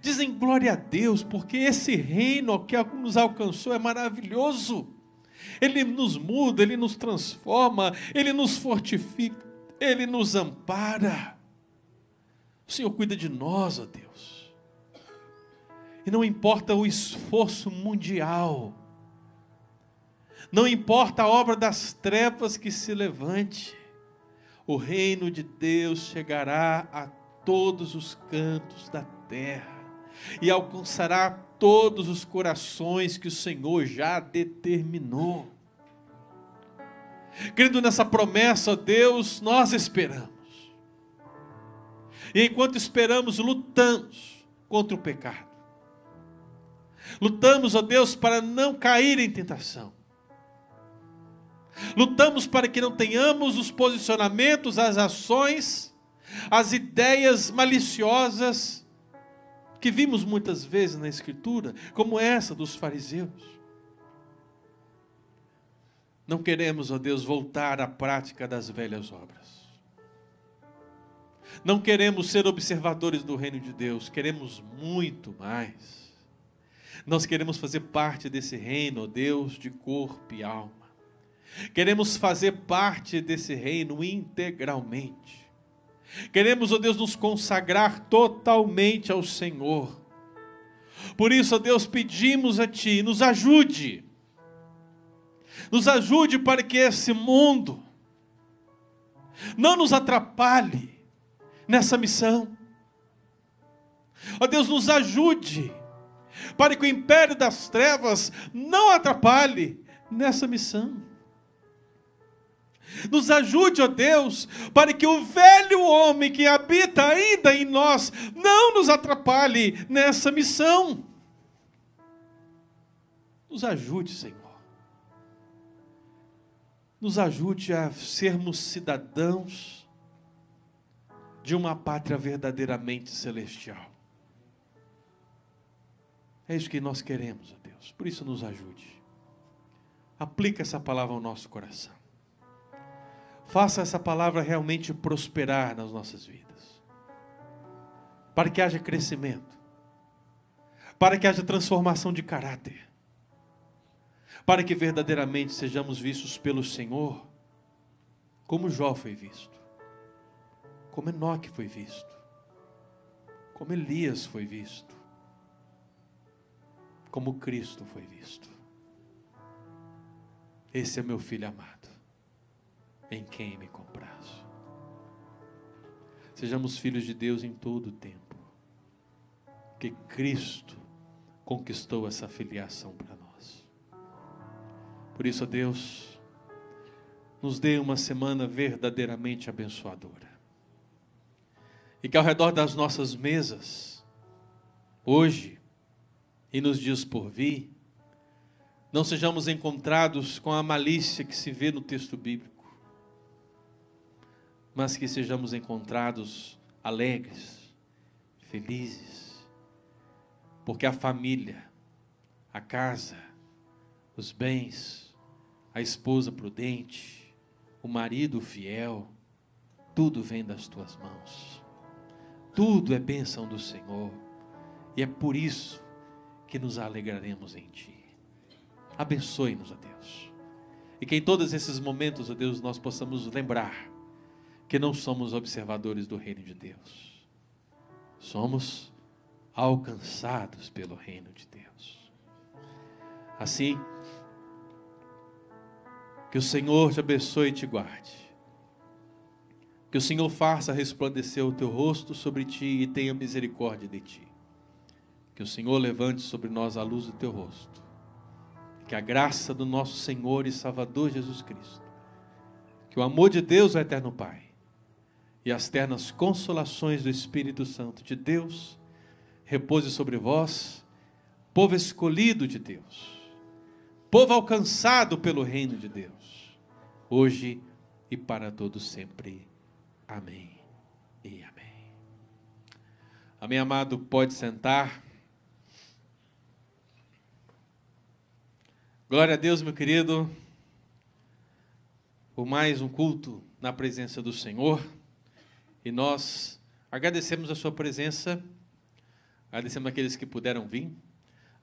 dizem glória a Deus, porque esse reino que nos alcançou é maravilhoso. Ele nos muda, ele nos transforma, ele nos fortifica, ele nos ampara. O Senhor cuida de nós, ó Deus. E não importa o esforço mundial, não importa a obra das trevas que se levante, o reino de Deus chegará a todos os cantos da terra e alcançará todos os corações que o Senhor já determinou. Crendo nessa promessa, Deus, nós esperamos. E enquanto esperamos, lutamos contra o pecado. Lutamos, ó Deus, para não cair em tentação. Lutamos para que não tenhamos os posicionamentos, as ações, as ideias maliciosas que vimos muitas vezes na Escritura, como essa dos fariseus. Não queremos, ó Deus, voltar à prática das velhas obras. Não queremos ser observadores do reino de Deus, queremos muito mais. Nós queremos fazer parte desse reino, ó Deus, de corpo e alma. Queremos fazer parte desse reino integralmente. Queremos, ó Deus, nos consagrar totalmente ao Senhor. Por isso, ó Deus, pedimos a Ti, nos ajude. Nos ajude para que esse mundo não nos atrapalhe nessa missão. Ó Deus, nos ajude para que o império das trevas não atrapalhe nessa missão. Nos ajude, ó Deus, para que o velho homem que habita ainda em nós não nos atrapalhe nessa missão. Nos ajude, Senhor. Nos ajude a sermos cidadãos de uma pátria verdadeiramente celestial. É isso que nós queremos, ó Deus. Por isso, nos ajude. Aplica essa palavra ao nosso coração. Faça essa palavra realmente prosperar nas nossas vidas. Para que haja crescimento. Para que haja transformação de caráter. Para que verdadeiramente sejamos vistos pelo Senhor como Jó foi visto. Como Enoque foi visto. Como Elias foi visto. Como Cristo foi visto. Esse é meu filho amado em quem me comprazo. Sejamos filhos de Deus em todo o tempo, que Cristo conquistou essa filiação para nós. Por isso, Deus, nos dê uma semana verdadeiramente abençoadora. E que ao redor das nossas mesas, hoje e nos dias por vir, não sejamos encontrados com a malícia que se vê no texto bíblico mas que sejamos encontrados alegres, felizes, porque a família, a casa, os bens, a esposa prudente, o marido fiel, tudo vem das tuas mãos. Tudo é bênção do Senhor. E é por isso que nos alegraremos em Ti. Abençoe-nos, ó Deus. E que em todos esses momentos, ó Deus, nós possamos lembrar que não somos observadores do reino de Deus. Somos alcançados pelo reino de Deus. Assim, que o Senhor te abençoe e te guarde. Que o Senhor faça resplandecer o teu rosto sobre ti e tenha misericórdia de ti. Que o Senhor levante sobre nós a luz do teu rosto. Que a graça do nosso Senhor e Salvador Jesus Cristo, que o amor de Deus, o eterno Pai, e as ternas consolações do Espírito Santo de Deus repouse sobre vós, povo escolhido de Deus, povo alcançado pelo reino de Deus, hoje e para todos sempre. Amém e amém. Amém, amado, pode sentar. Glória a Deus, meu querido, por mais um culto na presença do Senhor. E nós agradecemos a sua presença, agradecemos aqueles que puderam vir,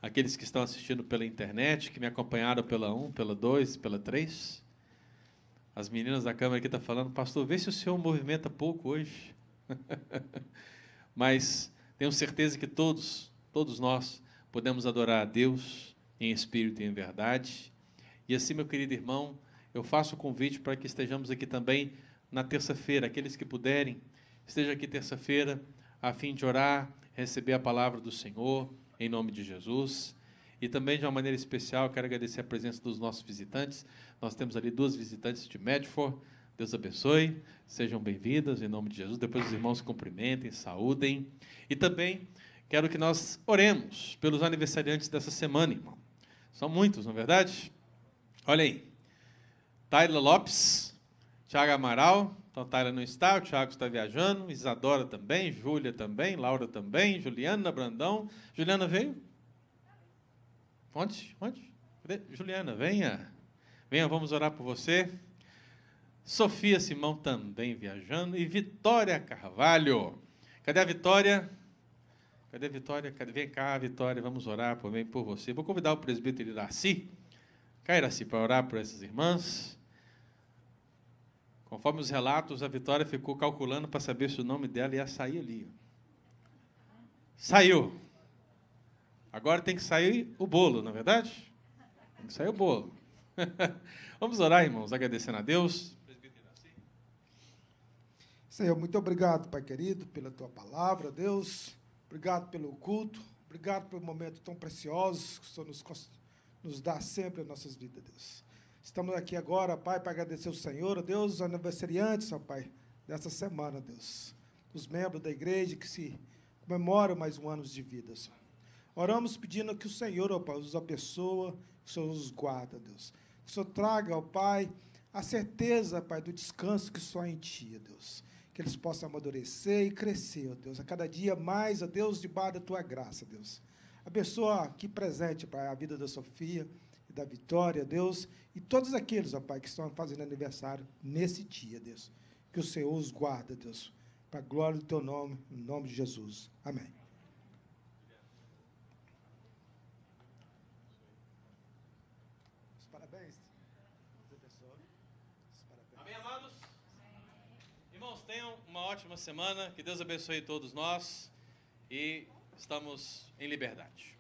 aqueles que estão assistindo pela internet, que me acompanharam pela 1, pela 2, pela 3. As meninas da câmera aqui estão tá falando, pastor, vê se o senhor movimenta pouco hoje. Mas tenho certeza que todos, todos nós, podemos adorar a Deus em espírito e em verdade. E assim, meu querido irmão, eu faço o convite para que estejamos aqui também na terça-feira. Aqueles que puderem, esteja aqui terça-feira, a fim de orar, receber a palavra do Senhor, em nome de Jesus. E também, de uma maneira especial, quero agradecer a presença dos nossos visitantes. Nós temos ali duas visitantes de Medford. Deus abençoe, sejam bem-vindas em nome de Jesus. Depois os irmãos cumprimentem, saúdem. E também quero que nós oremos pelos aniversariantes dessa semana, irmão. São muitos, não é verdade? Olha aí. Tyler Lopes, Tiago Amaral, então Taira não está, o Tiago está viajando, Isadora também, Júlia também, Laura também, Juliana Brandão. Juliana veio? Onde? Onde? Juliana, venha. Venha, vamos orar por você. Sofia Simão também viajando. E Vitória Carvalho. Cadê a Vitória? Cadê a Vitória? Cadê? Vem cá, Vitória, vamos orar também por você. Vou convidar o presbítero Iraci, cá Iraci, para orar por essas irmãs. Conforme os relatos, a Vitória ficou calculando para saber se o nome dela ia sair ali. Saiu. Agora tem que sair o bolo, não é verdade? Tem que sair o bolo. Vamos orar, irmãos, agradecendo a Deus. Senhor, muito obrigado, Pai querido, pela tua palavra, Deus. Obrigado pelo culto. Obrigado pelo momento tão precioso que o Senhor nos, nos dá sempre em nossas vidas, Deus. Estamos aqui agora, Pai, para agradecer ao Senhor, Deus, os aniversariantes, ó Pai, dessa semana, Deus. Os membros da igreja que se comemoram mais um ano de vida, Senhor. Oramos pedindo que o Senhor, ó Pai, os abençoe, que o Senhor os guarda, Deus. Que o Senhor traga, ó Pai, a certeza, Pai, do descanso que só em Ti, Deus que eles possam amadurecer e crescer, ó Deus, a cada dia mais, ó Deus, debaixo da tua graça, Deus. Abençoa aqui presente, Pai, a vida da Sofia e da Vitória, Deus, e todos aqueles, ó Pai, que estão fazendo aniversário nesse dia, Deus. Que o Senhor os guarda, Deus, para a glória do teu nome, em nome de Jesus. Amém. Tenham uma ótima semana. Que Deus abençoe todos nós. E estamos em liberdade.